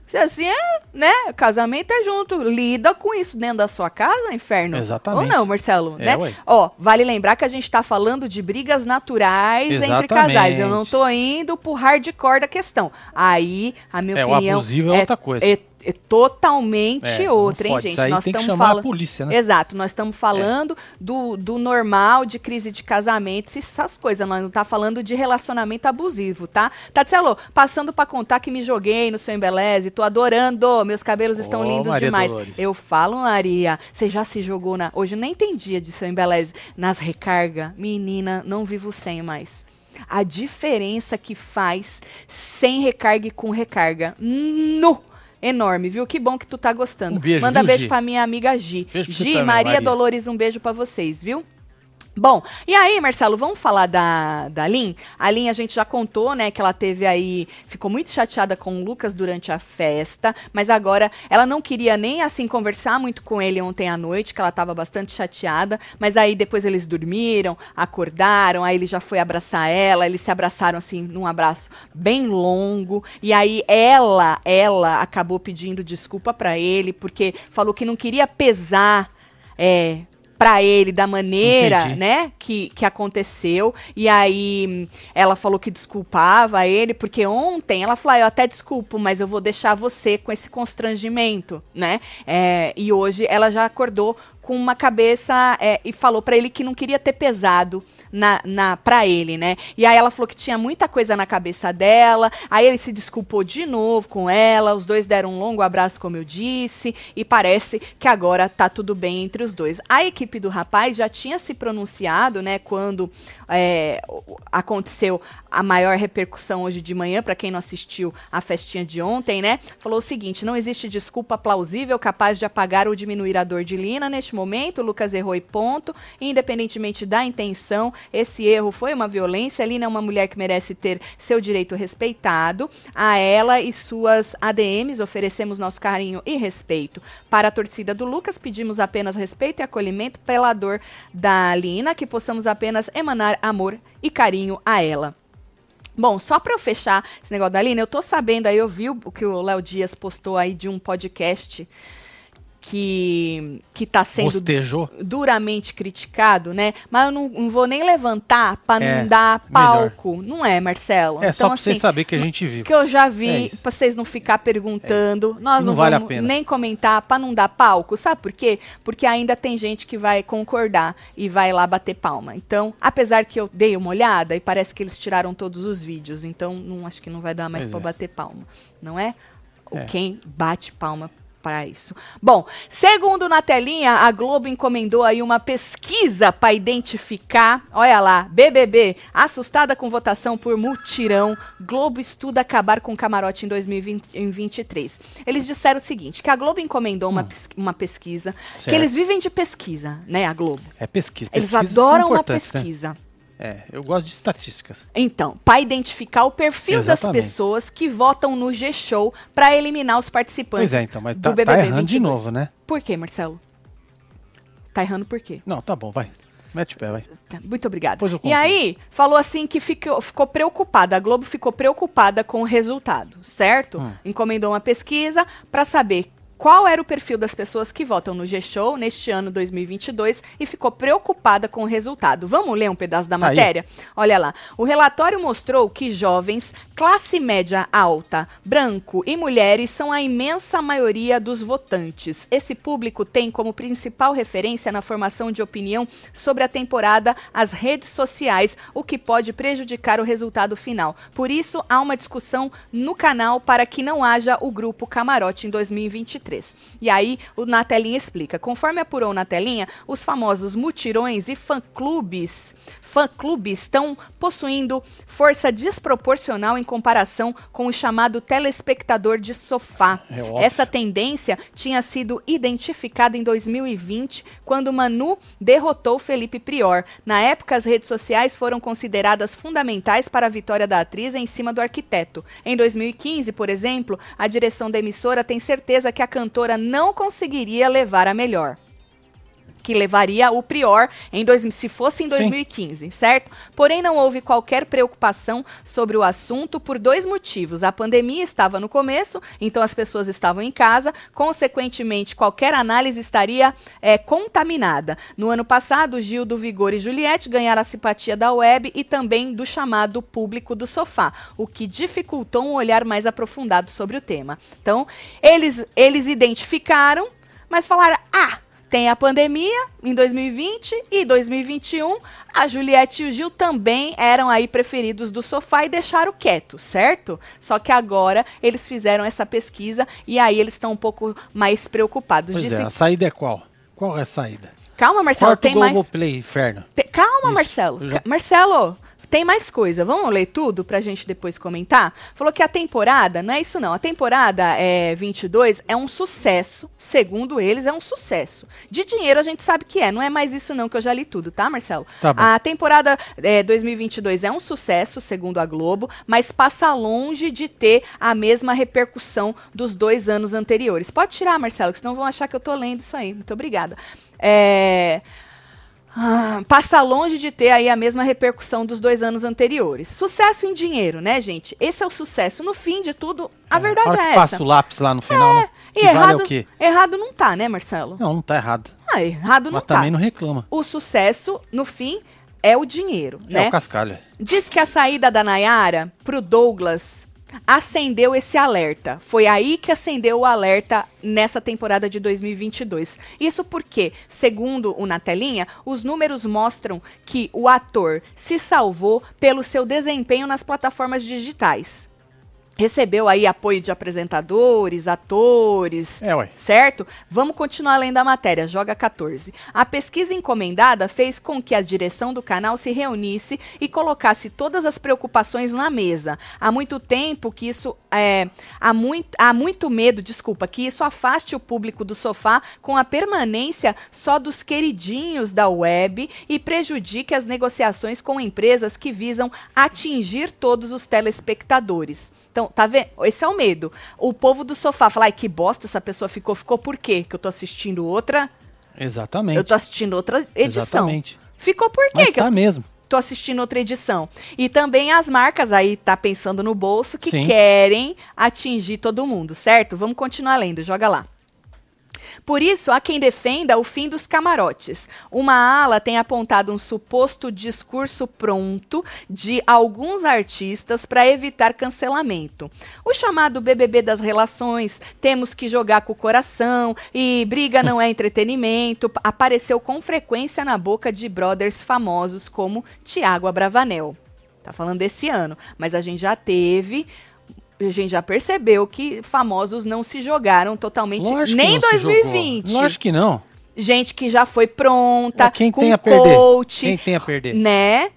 Se assim é, né? Casamento é junto. Lida com isso dentro da sua casa, inferno. Exatamente. Ou não, Marcelo, É, né? ué. Ó, vale lembrar que a gente tá falando de brigas naturais entre Exatamente. casais. Eu não tô indo pro hardcore da questão. Aí, a minha É, o opinião abusivo é outra coisa. É, é totalmente É, outra, hein, gente? Aí nós tem que estamos chamar a falando polícia, né? Exato, nós estamos falando do, do normal, de crise de casamento, essas coisas. Nós não tá falando de relacionamento abusivo, tá? Tatselo, passando pra contar que me joguei no seu embeleze, tô adorando, meus cabelos estão Ô, lindos Maria demais. Dolores. Eu falo, Maria, você já se jogou na. Hoje nem tem dia de seu embeleze. Nas recarga, menina, não vivo sem mais. A diferença que faz sem recarga e com recarga. No! Enorme, viu? Que bom que tu tá gostando. Um beijo, Manda viu, beijo Gi? pra minha amiga Gi. Beijo pra Gi, também, Maria, Maria. Dolores, um beijo pra vocês, viu? Bom, e aí, Marcelo, vamos falar da, da Lin? A Lin, a gente já contou, né, que ela teve aí, ficou muito chateada com o Lucas durante a festa, mas agora ela não queria nem, assim, conversar muito com ele ontem à noite, que ela tava bastante chateada, mas aí depois eles dormiram, acordaram, aí ele já foi abraçar ela, eles se abraçaram, assim, num abraço bem longo, e aí ela, ela acabou pedindo desculpa pra ele, porque falou que não queria pesar, é, pra ele da maneira, Entendi. né, que, que aconteceu. E aí ela falou que desculpava ele, porque ontem ela falou, ah, eu até desculpo, mas eu vou deixar você com esse constrangimento, né? É, e hoje ela já acordou com uma cabeça é, e falou pra ele que não queria ter pesado na, na para ele, né? E aí ela falou que tinha muita coisa na cabeça dela. Aí ele se desculpou de novo com ela. Os dois deram um longo abraço, como eu disse, e parece que agora tá tudo bem entre os dois. A equipe do rapaz já tinha se pronunciado, né? Quando é, aconteceu a maior repercussão hoje de manhã, para quem não assistiu a festinha de ontem, né? Falou o seguinte: não existe desculpa plausível capaz de apagar ou diminuir a dor de Lina neste momento. Lucas errou e ponto. Independentemente da intenção, esse erro foi uma violência. Lina é uma mulher que merece ter seu direito respeitado. A ela e suas ADMs oferecemos nosso carinho e respeito. Para a torcida do Lucas, pedimos apenas respeito e acolhimento pela dor da Lina, que possamos apenas emanar amor e carinho a ela. Bom, só para eu fechar esse negócio da Lina, eu tô sabendo aí, eu vi o que o Léo Dias postou aí de um podcast que que está sendo duramente criticado, né? Mas eu não, não vou nem levantar para É, não dar palco, não é, Marcelo? É só pra vocês assim, saberem que a gente viu. que eu já É vi, isso. pra vocês não ficar perguntando. Nós Não não, vale vamos nem comentar pra não dar palco. Sabe por quê? Porque ainda tem gente que vai concordar e vai lá bater palma. Então, apesar que eu dei uma olhada e parece que eles tiraram todos os vídeos, então não acho que não vai dar mais pra é. bater palma, não é? O É. Quem bate palma para isso. Bom, segundo na telinha, a Globo encomendou aí uma pesquisa para identificar, olha lá, BBB, assustada com votação por mutirão, Globo estuda acabar com camarote em 2023. Eles disseram o seguinte, que a Globo encomendou uma, pes- uma pesquisa, que Hum. Certo. eles vivem de pesquisa, né, a Globo. É pesquisa. Eles Pesquisas são adoram uma importantes, né? É, eu gosto de estatísticas. Então, para identificar o perfil das Exatamente. pessoas que votam no G-Show para eliminar os participantes Pois é, então, mas do tá, tá errando de 22. novo, né? Por quê, Marcelo? Tá errando por quê? Não, tá bom, vai. Mete o pé, vai. Tá, Muito obrigada. E aí, falou assim que ficou, ficou preocupada, a Globo ficou preocupada com o resultado, certo? Hum. Encomendou uma pesquisa para saber qual era o perfil das pessoas que votam no G-Show neste ano 2022 e ficou preocupada com o resultado. Vamos ler um pedaço da Tá aí. matéria? Olha lá. O relatório mostrou que jovens, classe média alta, branco e mulheres são a imensa maioria dos votantes. Esse público tem como principal referência na formação de opinião sobre a temporada as redes sociais, o que pode prejudicar o resultado final. Por isso, há uma discussão no canal para que não haja o grupo Camarote em 2023. E aí, o Na Telinha explica. Conforme apurou na telinha, os famosos mutirões e fã-clubes fã-clubes estão possuindo força desproporcional em comparação com o chamado telespectador de sofá. É. Essa tendência tinha sido identificada em 2020, quando Manu derrotou Felipe Prior. Na época, as redes sociais foram consideradas fundamentais para a vitória da atriz em cima do arquiteto. Em 2015, por exemplo, a direção da emissora tem certeza que a cantora não conseguiria levar a melhor que levaria o Prior em dois, se fosse em Sim. 2015, certo? Porém, não houve qualquer preocupação sobre o assunto por dois motivos. A pandemia estava no começo, então as pessoas estavam em casa, consequentemente, qualquer análise estaria é, contaminada. No ano passado, Gil do Vigor e Juliette ganharam a simpatia da web e também do chamado público do sofá, o que dificultou um olhar mais aprofundado sobre o tema. Então, eles, eles identificaram, mas falaram: ah, tem a pandemia em 2020 e 2021. A Juliette e o Gil também eram aí preferidos do sofá e deixaram quieto, certo? Só que agora eles fizeram essa pesquisa e aí eles estão um pouco mais preocupados. Pois Disse- é, a saída é qual? Qual é a saída? Calma, Marcelo, Corta o tem mais. Globoplay, inferno. Te- Calma, Isso, Marcelo. já- Marcelo, tem mais coisa. Vamos ler tudo pra gente depois comentar? Falou que a temporada, não é isso não, a temporada é 22 é um sucesso, segundo eles, é um sucesso. De dinheiro a gente sabe que é, não é mais isso não que eu já li tudo, tá, Marcelo? Tá bom. A temporada é, 2022 é um sucesso, segundo a Globo, mas passa longe de ter a mesma repercussão dos dois anos anteriores. Pode tirar, Marcelo, que senão vão achar que eu tô lendo isso aí. Muito obrigada. É... Ah, passa longe de ter aí a mesma repercussão dos dois anos anteriores. Sucesso em dinheiro, né, gente? Esse é o sucesso. No fim de tudo, a verdade hora é que essa. passa o lápis lá no final, né? E errado, vale o quê? errado não tá, né, Marcelo? Não, não tá errado. Ah, errado não Mas tá. também não reclama. O sucesso, no fim, é o dinheiro, É né? o cascalho. Diz que a saída da Nayara pro Douglas acendeu esse alerta. Foi aí que acendeu o alerta nessa temporada de 2022. Isso porque, segundo o Na Telinha, os números mostram que o ator se salvou pelo seu desempenho nas plataformas digitais. Recebeu aí apoio de apresentadores, atores, É, ué. certo? Vamos continuar lendo a matéria, joga 14. A pesquisa encomendada fez com que a direção do canal se reunisse e colocasse todas as preocupações na mesa. Há muito tempo que isso é, há, muito, há muito medo, desculpa, que isso afaste o público do sofá com a permanência só dos queridinhos da web e prejudique as negociações com empresas que visam atingir todos os telespectadores. Então, tá vendo? Esse é o medo. O povo do sofá fala, ai, que bosta essa pessoa ficou. Ficou por quê? Que eu tô assistindo outra. Exatamente. Eu tô assistindo outra edição. Exatamente. Ficou por quê? Mas que eu tá mesmo. tô assistindo outra edição. E também as marcas aí tá pensando no bolso que Sim. querem atingir todo mundo, certo? Vamos continuar lendo, joga lá. Por isso, há quem defenda o fim dos camarotes. Uma ala tem apontado um suposto discurso pronto de alguns artistas para evitar cancelamento. O chamado BBB das relações, temos que jogar com o coração e briga não é entretenimento, apareceu com frequência na boca de brothers famosos como Tiago Abravanel. Tá falando desse ano, mas a gente já teve a gente já percebeu que famosos não se jogaram totalmente Lógico nem em que não se 2020. jogou. Lógico que não. Gente que já foi pronta, É, quem com tem a perder? coach, Quem tem a perder? né?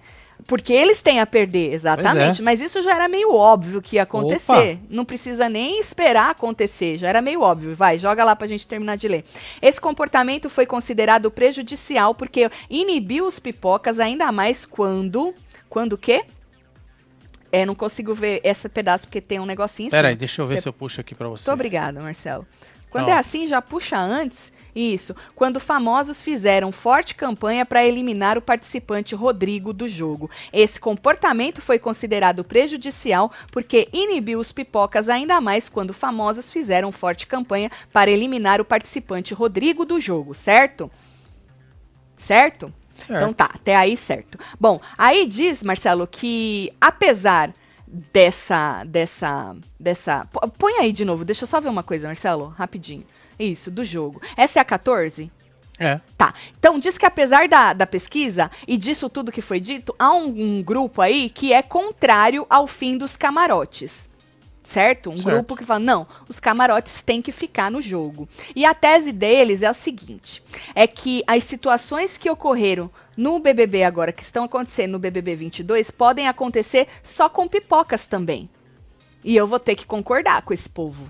Porque eles têm a perder, exatamente. é. Mas isso já era meio óbvio que ia acontecer. Não precisa nem esperar acontecer, já era meio óbvio. Vai, joga lá pra gente terminar de ler. Esse comportamento foi considerado prejudicial porque inibiu os pipocas ainda mais quando. Quando o quê? É, não consigo ver esse pedaço porque tem um negocinho em Pera aí, cima. deixa eu ver Cê- se eu puxo aqui pra você. Muito obrigada, Marcelo. Quando Não. é assim, já puxa antes. Isso. Quando famosos fizeram forte campanha para eliminar o participante Rodrigo do jogo. Esse comportamento foi considerado prejudicial porque inibiu os pipocas ainda mais quando famosos fizeram forte campanha para eliminar o participante Rodrigo do jogo, certo? Certo? Certo. Então tá, até aí certo. Bom, aí diz, Marcelo, que apesar dessa dessa dessa põe aí de novo, deixa eu só ver uma coisa, Marcelo, rapidinho. Isso, do jogo. Essa é a 14? É. Tá. Então, diz que apesar da, da pesquisa e disso tudo que foi dito, há um, um grupo aí que é contrário ao fim dos camarotes. Certo? Um Certo. grupo que fala, não, os camarotes têm que ficar no jogo. E a tese deles é a seguinte: é que as situações que ocorreram no BBB agora, que estão acontecendo no BBB 22, podem acontecer só com pipocas também. E eu vou ter que concordar com esse povo.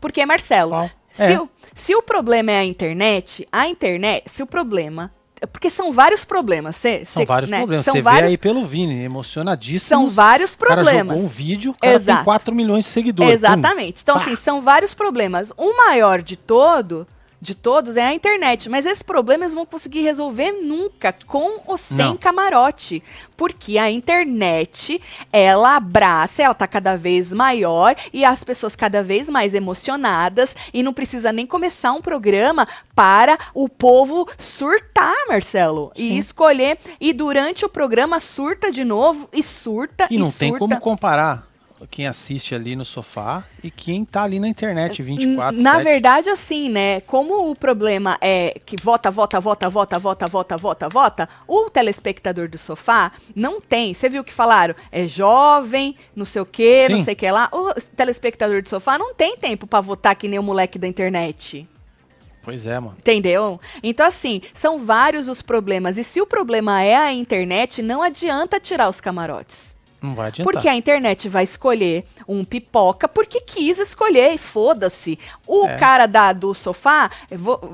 Porque, Marcelo, se, É. o, se o problema é a internet, a internet, se o problema. Porque são vários problemas. cê- São cê, vários né, problemas. São Você vários, vê aí pelo Vini, emocionadíssimo. são vários O cara problemas. jogou um vídeo, o cara Exato. tem 4 milhões de seguidores. Exatamente. Então, Pá. assim, são vários problemas. O maior de todo, de todos, é a internet. Mas esse problema eles vão conseguir resolver nunca, com ou sem Não. camarote. Porque a internet, ela abraça, ela tá cada vez maior e as pessoas cada vez mais emocionadas. E não precisa nem começar um programa para o povo surtar, Marcelo. E Sim. escolher. E durante o programa surta de novo e surta E e, não tem surta. como comparar quem assiste ali no sofá e quem tá ali na internet 24 Na 7. verdade, assim, né? Como o problema é que vota, vota, vota, vota, vota, vota, vota, vota, o telespectador do sofá não tem. Você viu que falaram? É jovem, não sei o quê, não Sim. sei o que lá. O telespectador do sofá não tem tempo pra votar que nem o moleque da internet. Pois é, mano. Entendeu? Então, assim, são vários os problemas. E se o problema é a internet, não adianta tirar os camarotes. Não vai adiantar. Porque a internet vai escolher um pipoca porque quis escolher e foda-se. O É. cara da, do sofá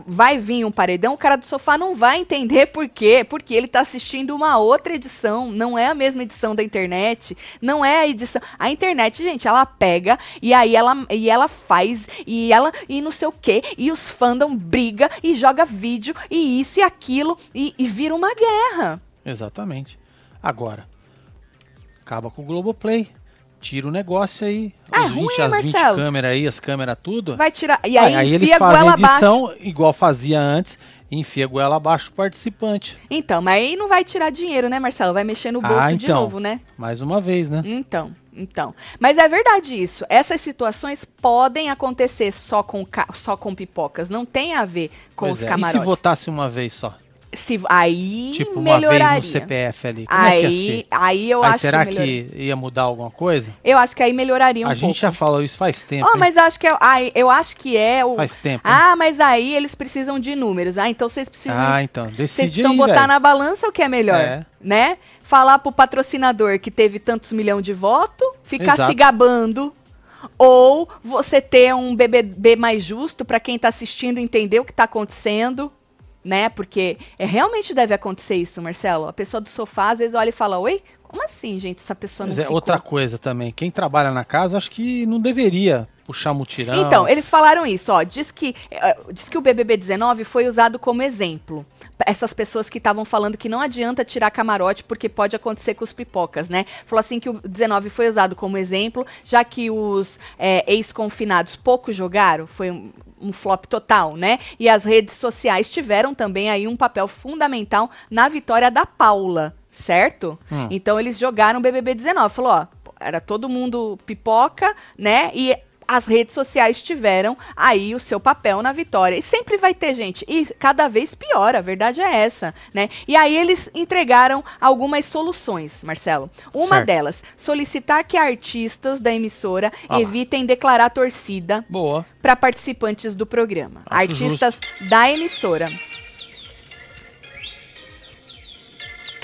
vai vir um paredão, o cara do sofá não vai entender por quê. Porque ele tá assistindo uma outra edição, não é a mesma edição da internet, não é a edição. A internet, gente, ela pega e aí ela, e ela faz e ela e não sei o quê, e os fandom briga e joga vídeo e isso e aquilo e, e vira uma guerra. Exatamente. Agora, acaba com o Globoplay. Tira o negócio aí. É Os ruim, as 20 Marcelo. câmeras aí, as câmeras tudo. Vai tirar. E aí, aí eles fazem goela abaixo. edição igual fazia antes, enfia a goela abaixo o participante. Então, mas aí não vai tirar dinheiro, né, Marcelo? Vai mexer no bolso Ah, de então. novo, né? Mais uma vez, né? Então, então. Mas é verdade isso. Essas situações podem acontecer só com, só com pipocas. Não tem a ver com Pois os é. camarotes. E se votasse uma vez só? Se- aí tipo, uma melhoraria. vez no CPF ali. Como é que aí, ser? aí eu Aí acho será que, que, melhoraria. ia mudar alguma coisa? Eu acho que aí melhoraria um a pouco. gente já falou isso faz tempo. Oh, mas eu acho que é, aí, eu acho que é o Faz tempo. hein? Ah, mas aí eles precisam de números. Ah, então vocês precisam Ah, então. Vocês Decide precisam aí, botar na balança o que é melhor, É. né? Falar pro patrocinador que teve tantos milhões de votos, ficar Exato. se gabando. Ou você ter um BBB mais justo para quem tá assistindo entender o que tá acontecendo, né? Porque é, realmente deve acontecer isso, Marcelo. A pessoa do sofá às vezes olha e fala: Oi, como assim, gente? Essa pessoa Mas não é ficou? outra coisa também. Quem trabalha na casa, acho que não deveria puxar mutirão. Então, eles falaram isso, ó. Diz que, eh, diz que o BBB 19 foi usado como exemplo. Essas pessoas que estavam falando que não adianta tirar camarote porque pode acontecer com os pipocas, né? Falou assim que o 19 foi usado como exemplo, já que os eh, ex-confinados pouco jogaram, foi um, um flop total, né? E as redes sociais tiveram também aí um papel fundamental na vitória da Paula, certo? Hum. Então eles jogaram o BBB 19. Falou, ó, era todo mundo pipoca, né? E as redes sociais tiveram aí o seu papel na vitória. E sempre vai ter, gente. E cada vez pior, a verdade é essa, né? E aí eles entregaram algumas soluções, Marcelo. Uma Certo. delas, solicitar que artistas da emissora Ah evitem declarar torcida para participantes do programa. Acho artistas da emissora.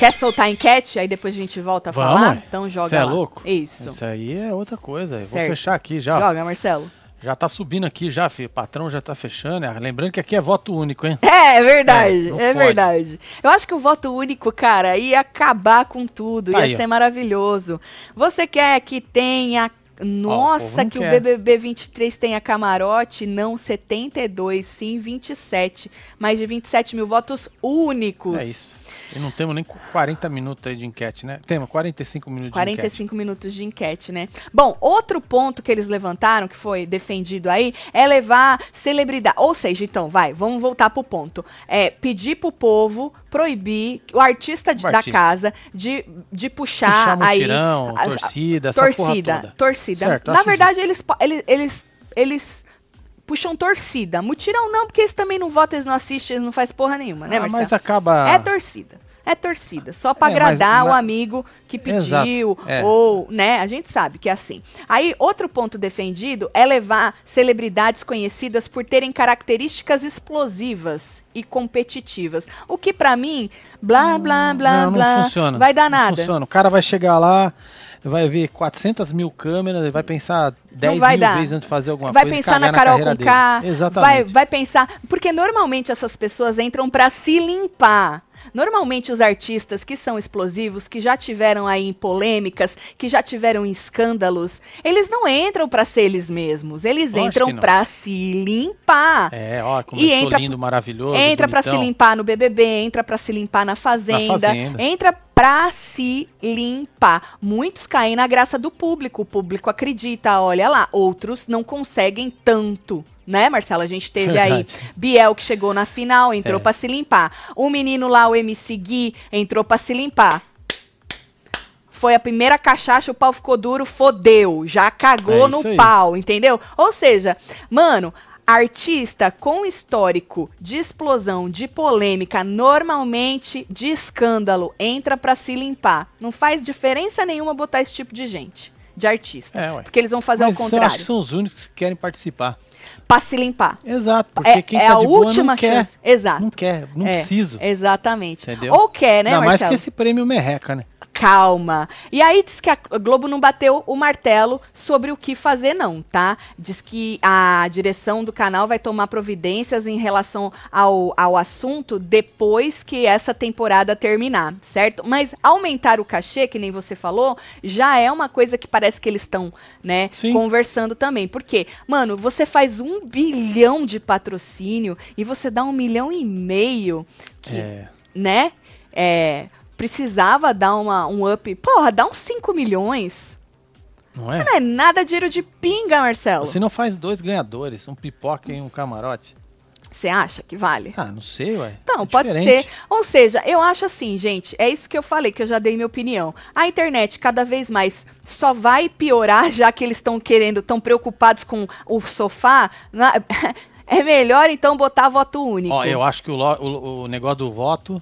Quer soltar a enquete? Aí depois a gente volta a Vamos, falar? ué. Então joga Cê é lá. louco? Isso. Isso aí é outra coisa. Vou fechar aqui já. Joga, Marcelo. Já tá subindo aqui já, filho. O patrão já tá fechando. é. Lembrando que aqui é voto único, hein? É, é verdade, É, é, verdade. Eu acho que o voto único, cara, ia acabar com tudo, Tá ia aí, ó. ser maravilhoso. Você quer que tenha. Nossa, que quer. o BBB 23 tenha camarote? Não, 72, sim, 27. Mais de 27 mil votos únicos. É isso. E não temos nem 40 minutos aí de enquete, né? Temos 45 minutos de 45 minutos de enquete, né? Bom, outro ponto que eles levantaram, que foi defendido aí, é levar celebridade. Ou seja, então, vai, vamos voltar pro ponto. É pedir pro povo proibir o artista de- O da artista. casa de, de puxar, Puxar aí. mutirão, a- a- torcida, torcida, torcida. Certo, Na verdade, eles, po- eles, eles, eles puxam torcida. Mutirão não, porque eles também não votam, eles não assistem, eles não fazem porra nenhuma, né, Ah, Marcelo? mas acaba. É torcida. É torcida. Só pra É, mas- agradar o mas- amigo que pediu, Exato, é. ou, né? A gente sabe que é assim. Aí, outro ponto defendido é levar celebridades conhecidas por terem características explosivas e competitivas. O que pra mim, blá, blá, blá, não, blá, não funciona. vai dar não nada. Funciona. O cara vai chegar lá, vai ver 400 mil câmeras, vai pensar 10 vai mil dar. vezes antes de fazer alguma vai coisa. e pensar na Carol com K. Exatamente. vai, vai pensar. Porque normalmente essas pessoas entram pra se limpar. Normalmente os artistas que são explosivos, que já tiveram aí em polêmicas, que já tiveram em escândalos, eles não entram pra ser eles mesmos, eles Lógico entram pra se limpar. É, ó, como E entra- lindo, maravilhoso. Entra pra se limpar no BBB, entra pra se limpar na fazenda, Fazenda. entra pra se limpar. Muitos caem na graça do público, o público acredita, olha lá, outros não conseguem tanto. Né, Marcela? A gente teve aí Verdade. Biel que chegou na final, entrou É. pra se limpar. O menino lá, o MC Gui, entrou pra se limpar. Foi a primeira cachaça, o pau ficou duro, fodeu. Já cagou É no aí. pau, entendeu? Ou seja, mano, artista com histórico de explosão, de polêmica, normalmente de escândalo, entra pra se limpar. Não faz diferença nenhuma botar esse tipo de gente, de artista. É, ué. Porque eles vão fazer Mas o eu acho contrário, que são os únicos que querem participar. Pra se limpar. Exato, porque É, quem é tá a de boa última não quer. chance. Exato. Não quer, não É, preciso. Exatamente. Entendeu? Ou quer, né, Ainda mais Marcelo? que esse prêmio merreca, né? Calma. E aí diz que a Globo não bateu o martelo sobre o que fazer, não, tá? Diz que a direção do canal vai tomar providências em relação ao, ao assunto depois que essa temporada terminar, certo? Mas aumentar o cachê, que nem você falou, já é uma coisa que parece que eles estão, né, Sim. conversando também. Porque, mano, você faz um bilhão de patrocínio e você dá um milhão e meio que É. né? É, precisava dar uma, um up. Porra, dá uns 5 milhões. Não é? Não é nada dinheiro de pinga, Marcelo. Você não faz dois ganhadores, um pipoca e um camarote? Você acha que vale? Ah, não sei, ué. Não, É pode diferente. ser. Ou seja, eu acho assim, gente, é isso que eu falei, que eu já dei minha opinião. A internet cada vez mais só vai piorar, já que eles estão querendo, estão preocupados com o sofá. na- é melhor então botar voto único. Ó, eu acho que o, o- o negócio do voto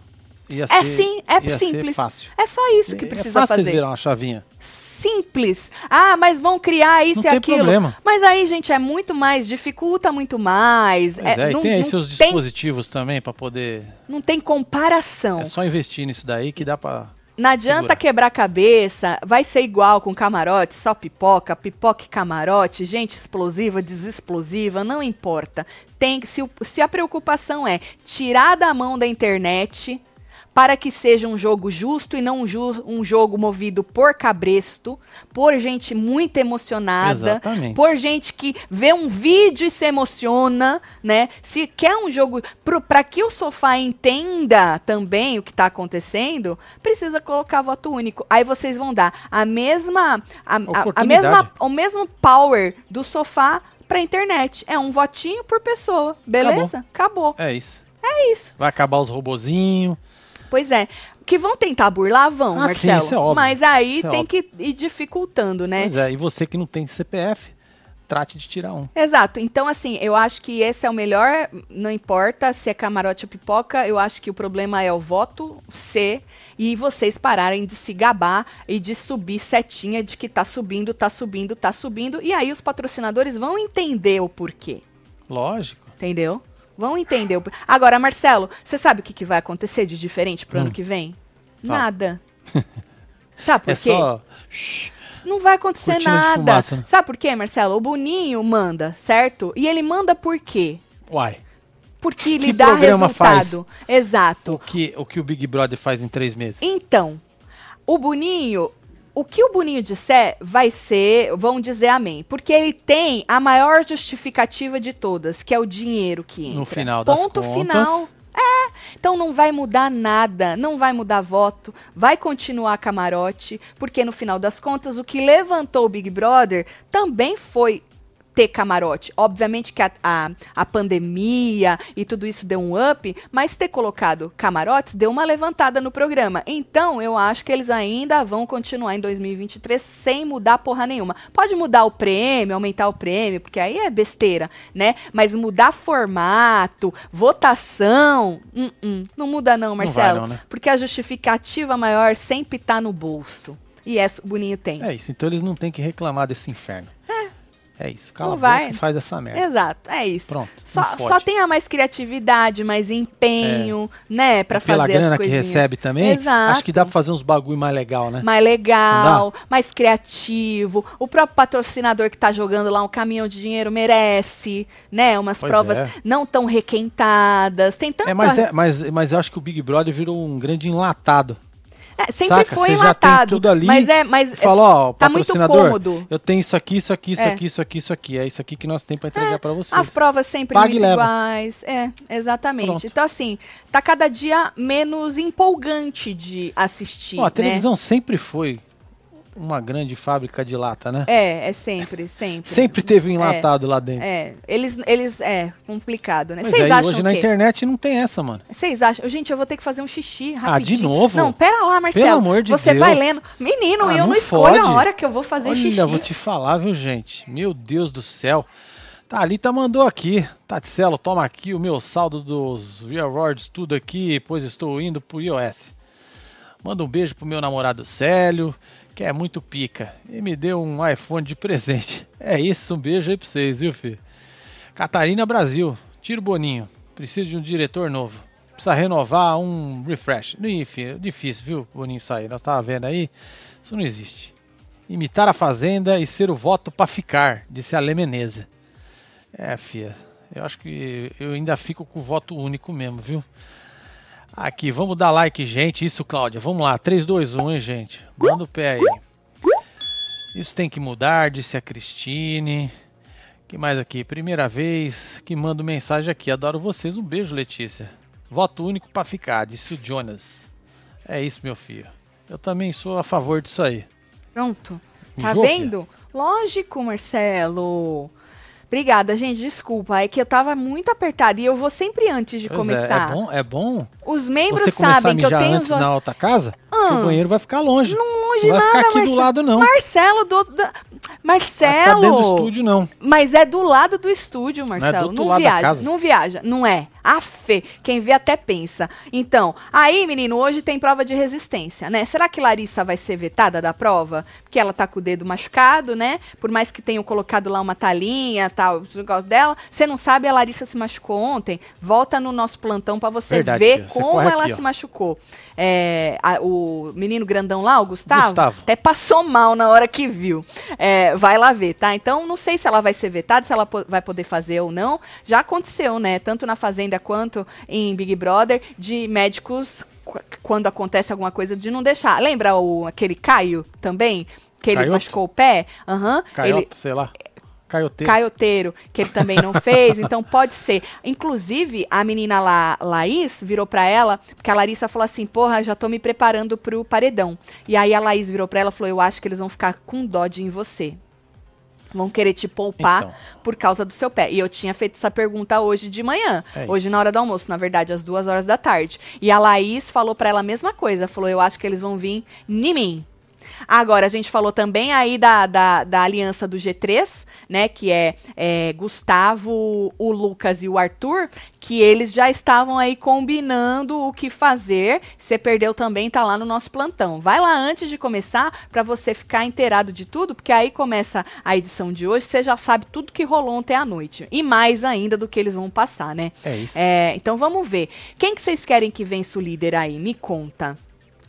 ia É ser, sim, é simples. fácil. É só isso que É precisa fácil vocês fazer. virar uma chavinha. simples. Ah, mas vão criar isso Não e tem aquilo. problema. Mas aí, gente, é muito mais, dificulta muito mais. É, e não, tem aí seus tem, dispositivos também pra poder. não tem comparação. É só investir nisso daí que dá pra. Não adianta quebrar a cabeça, vai ser igual com camarote, só pipoca, pipoca e camarote, gente explosiva, desexplosiva, não importa. Tem que se, se a preocupação é tirar da mão da internet para que seja um jogo justo e não um, ju- um jogo movido por cabresto, por gente muito emocionada, Exatamente. por gente que vê um vídeo e se emociona, né? Se quer um jogo para que o sofá entenda também o que está acontecendo, precisa colocar voto único. Aí vocês vão dar a mesma a, a- a mesma o mesmo power do sofá pra internet. É um votinho por pessoa, beleza? Acabou. É isso. É isso. Vai acabar os robozinhos. Pois é. Que vão tentar burlar, vão, Ah, sim, Marcelo. isso é óbvio. Mas aí Isso é tem óbvio. que ir dificultando, né? Pois é, e você que não tem CPF, trate de tirar um. Exato. Então, assim, eu acho que esse é o melhor. Não importa se é camarote ou pipoca, eu acho que o problema é o voto C e vocês pararem de se gabar e de subir setinha de que tá subindo, tá subindo, tá subindo. E aí os patrocinadores vão entender o porquê. Lógico. Entendeu? Vão entender. Agora, Marcelo, você sabe o que, que vai acontecer de diferente pro ano Hum. que vem? Fala. Nada. Sabe por é quê? só. Não vai acontecer Cortina nada. fumaça, né? Sabe por quê, Marcelo? O Boninho manda, certo? E ele manda por quê? Uai. Porque lhe Que dá resultado. Exato. O que, o que o Big Brother faz em três meses? Então, o Boninho, o que o Boninho disser vai ser, vão dizer amém. Porque ele tem a maior justificativa de todas, que é o dinheiro que entra. No final das Ponto contas. final. É, então não vai mudar nada, não vai mudar voto, vai continuar camarote, porque no final das contas o que levantou o Big Brother também foi ter camarote. Obviamente que a, a, a pandemia e tudo isso deu um up, mas ter colocado camarotes deu uma levantada no programa. Então, eu acho que eles ainda vão continuar em 2023 sem mudar porra nenhuma. Pode mudar o prêmio, aumentar o prêmio, porque aí é besteira, né? Mas mudar formato, votação, hum, hum, não muda não, Não vai Marcelo. não, né? Porque a justificativa maior sempre tá no bolso. E essa o Boninho tem. É isso, então eles não têm que reclamar desse inferno. É. isso, cala Não a boca vai. e faz essa merda. Exato, é isso. Pronto, Só, só tenha mais criatividade, mais empenho, né, Pra É Pela fazer grana as que coisinhas. recebe também, Exato. acho que dá pra fazer uns bagulho mais legal, né? mais legal, mais criativo. O próprio patrocinador que tá jogando lá um caminhão de dinheiro merece, né? Umas Pois provas é. não tão requentadas. Tem tanta... É, mas, é, mas, mas eu acho que o Big Brother virou um grande enlatado. É, sempre Saca? foi Você já tem enlatado. tudo ali, mas é, mas é- Fala, ó, tá muito patrocinador, cômodo. eu tenho isso aqui, isso aqui, isso É. aqui, isso aqui, isso aqui. É isso aqui que nós temos pra entregar pra vocês. As provas sempre Paga e muito leva. iguais. É, exatamente. Pronto. Então, assim, tá cada dia menos empolgante de assistir. Pô, a né? televisão sempre foi uma grande fábrica de lata, né? É, é sempre, sempre. Sempre teve um enlatado lá dentro. É, eles, eles, é, complicado, né? Vocês acham hoje na internet não tem essa, mano. Vocês acham? Gente, eu vou ter que fazer um xixi Ah, rapidinho. de novo? Não, pera lá, Marcelo. Pelo amor de Você Deus. vai lendo. Menino, Ah, eu não não escolho a hora que eu vou fazer Olha, xixi. vou te falar, viu, gente? Meu Deus do céu. Thalita mandou aqui. Taticelo, toma aqui o meu saldo dos Rewards, tudo aqui, pois estou indo pro iOS. Manda um beijo pro meu namorado Célio, que é muito pica. E me deu um iPhone de presente. É isso, um beijo aí pra vocês, viu, filho? Catarina Brasil, tira o Boninho. Preciso de um diretor novo. Precisa renovar um refresh. Ih, filho, difícil, viu, Boninho sair. Nós tava vendo aí. Isso não existe. Imitar a Fazenda e ser o voto pra ficar, disse a Menezes. É, fia. Eu acho que eu ainda fico com o voto único mesmo, viu? Aqui, vamos dar like, gente. Isso, Cláudia. Vamos lá. 3, 2, 1, hein, gente? Manda o pé aí. Isso tem que mudar, disse a Cristine. que mais aqui? Primeira vez que mando mensagem aqui. Adoro vocês. Um beijo, Letícia. Voto único pra ficar, disse o Jonas. É isso, meu filho. Eu também sou a favor disso aí. Pronto. Tá vendo? Lógico, Marcelo. Obrigada, gente. Desculpa. É que eu tava muito apertada. E eu vou sempre antes de Pois é, começar. É, bom, é bom Os membros você começar a sabem que eu mijar tenho. antes os- na outra casa, Ah. o banheiro vai ficar longe. Não longe Não vai nada, ficar aqui do Marcelo. lado, não. Marcelo, do, da- Vai ficar Marcelo. dentro do estúdio, não. Mas é do lado do estúdio, Marcelo. Não, lado da viaja, casa. não viaja, não é. A fé, quem vê até pensa. Então, aí, menino, hoje tem prova de resistência, né? Será que Larissa vai ser vetada da prova? Porque ela tá com o dedo machucado, né? Por mais que tenham colocado lá uma talinha, tal, os negócios dela, você não sabe, a Larissa se machucou ontem. Volta no nosso plantão pra você Verdade, ver como ela aqui, se machucou. É, a- o menino grandão lá, o Gustavo, Gustavo. até passou mal na hora que viu. É, vai lá ver, tá? Então, não sei se ela vai ser vetada, se ela po- vai poder fazer ou não. Já aconteceu, né? Tanto na Fazenda quanto em Big Brother, de médicos, qu- quando acontece alguma coisa, de não deixar. Lembra o, aquele Caio também? Que ele Caioto? machucou o pé? Aham. Caiota, ele, sei lá. Caioteiro. Caioteiro, que ele também não fez, então pode ser. Inclusive, a menina lá, Laís, virou pra ela, porque a Larissa falou assim: porra, já tô me preparando pro paredão. E aí a Laís virou pra ela e falou: eu acho que eles vão ficar com dó de em você. Vão querer te poupar Então. por causa do seu pé. E eu tinha feito essa pergunta hoje de manhã. É hoje isso. na hora do almoço, na verdade, às duas horas da tarde. E a Laís falou pra ela a mesma coisa. Falou, eu acho que eles vão vir em mim. Agora, a gente falou também aí da, da, da aliança do G3, né? Que é, é, Gustavo, o Lucas e o Arthur, que eles já estavam aí combinando o que fazer. Você perdeu também, tá lá no nosso plantão. Vai lá antes de começar pra você ficar inteirado de tudo, porque aí começa a edição de hoje, você já sabe tudo que rolou ontem à noite. E mais ainda do que eles vão passar, né? É isso. É, então vamos ver. Quem que vocês querem que vença o líder aí? Me conta.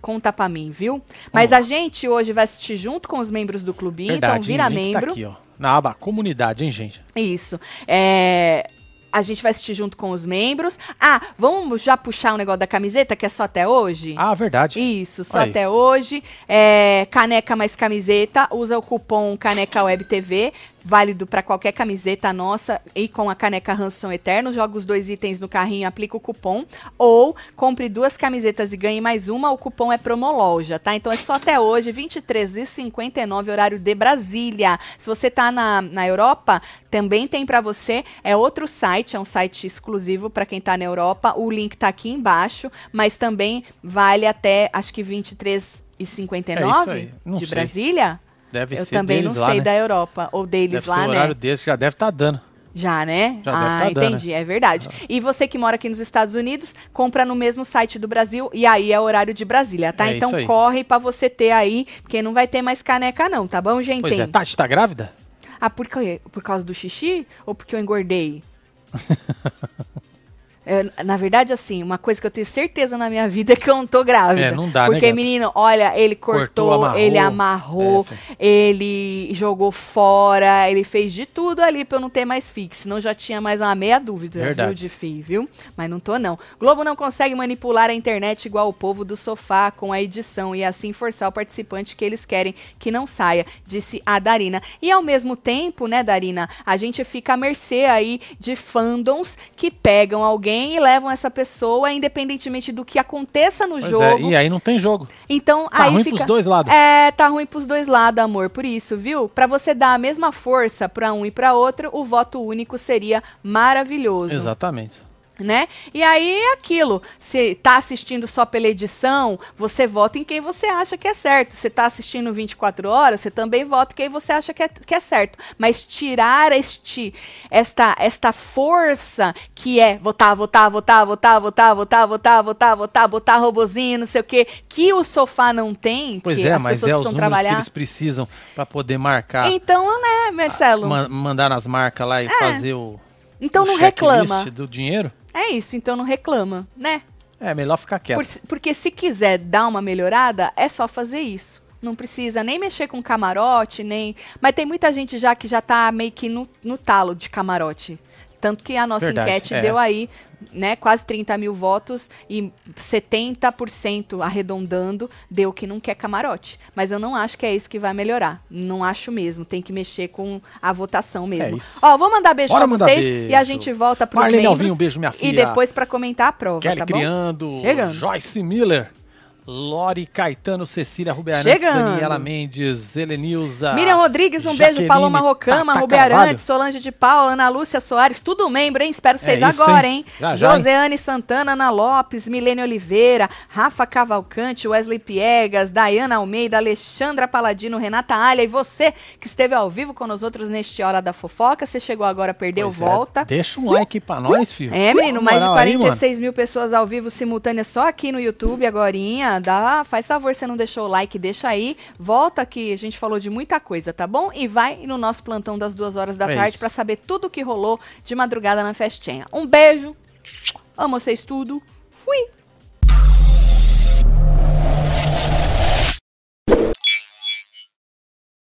Conta pra mim, viu? Mas a gente hoje vai assistir junto com os membros do clubinho, então Verdade, vira o link membro. Tá aqui, ó. Na aba comunidade, hein, gente? Isso. É, a gente vai assistir junto com os membros. Ah, vamos já puxar o negócio da camiseta, que é só até hoje? Ah, verdade. Isso, só Aí. até hoje. É, caneca mais camiseta, usa o cupom Caneca Web TV, válido para qualquer camiseta nossa e com a caneca Ransom Eterno. Joga os dois itens no carrinho, aplica o cupom. Ou compre duas camisetas e ganhe mais uma, o cupom é Promoloja, tá? Então é só até hoje, R$ 23,59, horário de Brasília. Se você tá na, na Europa, também tem para você. É outro site, é um site exclusivo para quem tá na Europa. O link tá aqui embaixo, mas também vale até, acho que R$ 23,59 aí. Não de sei. Brasília. Deve Eu ser também deles não lá, sei né? da Europa, ou deles Deve ser lá, o né? horário deles que já deve estar dando. Já, né? Já deve ah, tá dando, entendi, é verdade. E você que mora aqui nos Estados Unidos, compra no mesmo site do Brasil e aí é o horário de Brasília, tá? É então corre pra você ter aí, porque não vai ter mais caneca não, tá bom, gente? Pois é, Tati tá grávida? Ah, por, quê? por causa do xixi ou porque eu engordei? É, na verdade, assim, uma coisa que eu tenho certeza na minha vida é que eu não tô grávida. É, não dá, né, Porque, gata? menino, olha, ele cortou, Cortou, amarrou. ele amarrou, É, ele jogou fora, ele fez de tudo ali pra eu não ter mais fixo. Senão já tinha mais uma meia dúvida, Verdade. viu, de fio, viu? Mas não tô, não. Globo não consegue manipular a internet igual o povo do sofá com a edição e assim forçar o participante que eles querem que não saia, disse a Darina. E ao mesmo tempo, né, Darina, a gente fica à mercê aí de fandoms que pegam alguém e levam essa pessoa, independentemente do que aconteça no Pois é, jogo. e aí não tem jogo. Então, Tá aí ruim fica... pros dois lados. É, tá ruim pros dois lados, amor. Por isso, viu? Pra você dar a mesma força pra um e pra outro, o voto único seria maravilhoso Exatamente. Né? E aí é aquilo, se tá assistindo só pela edição, você vota em quem você acha que é certo. Se tá assistindo 24 horas, você também vota em quem você acha que é, que é certo. Mas tirar este esta esta força que é votar, votar, votar, votar, votar, votar, votar, votar, votar, botar robozinho, não sei o quê, que o sofá não tem, Pois é, as mas pessoas é os precisam que trabalhar. eles precisam pra poder marcar, Então, né, Marcelo? ma- mandar nas marcas lá e fazer o, então o não reclama. do dinheiro. É isso, então não reclama, né? É melhor ficar quieto. Por- porque se quiser dar uma melhorada, é só fazer isso. Não precisa nem mexer com camarote, nem. Mas tem muita gente já que já tá meio que no, no talo de camarote. Tanto que a nossa Verdade, enquete é. deu aí, né, quase 30 mil votos e 70% arredondando deu que não quer camarote. Mas eu não acho que é isso que vai melhorar. Não acho mesmo. Tem que mexer com a votação mesmo. É. Ó, vou mandar beijo Bora pra vocês beijo. e a gente volta pros Marlene membros. Alvinho, um beijo, minha E filha. depois pra comentar a prova, Kelly tá? Criando, Chegando. Joyce Miller, Lori Caetano, Cecília Chegando. Daniela Mendes, Helenilza. Miriam Rodrigues, um beijo. Jaqueline Paloma Rocama. Arantes, Solange de Paula, Ana Lúcia Soares, tudo membro, hein? Espero vocês É isso, agora, hein? hein? Já, já, hein? Joseane Santana, Ana Lopes, Milene Oliveira, Rafa Cavalcante, Wesley Piegas, Dayana Almeida, Alexandra Paladino, Renata Alha e você que esteve ao vivo com nós outros neste Hora da Fofoca. Você chegou agora, perdeu, Pois é, volta. Deixa um like pra nós, filho. É, menino, Na mais de moral aí, mano. 46 mil pessoas ao vivo simultâneas só aqui no YouTube agorinha. Dá, faz favor, você não deixou o like, deixa aí. Volta que a gente falou de muita coisa, tá bom? E vai no nosso plantão das duas horas da É tarde pra saber tudo o que rolou de madrugada na festinha. Um beijo, amo vocês tudo, fui!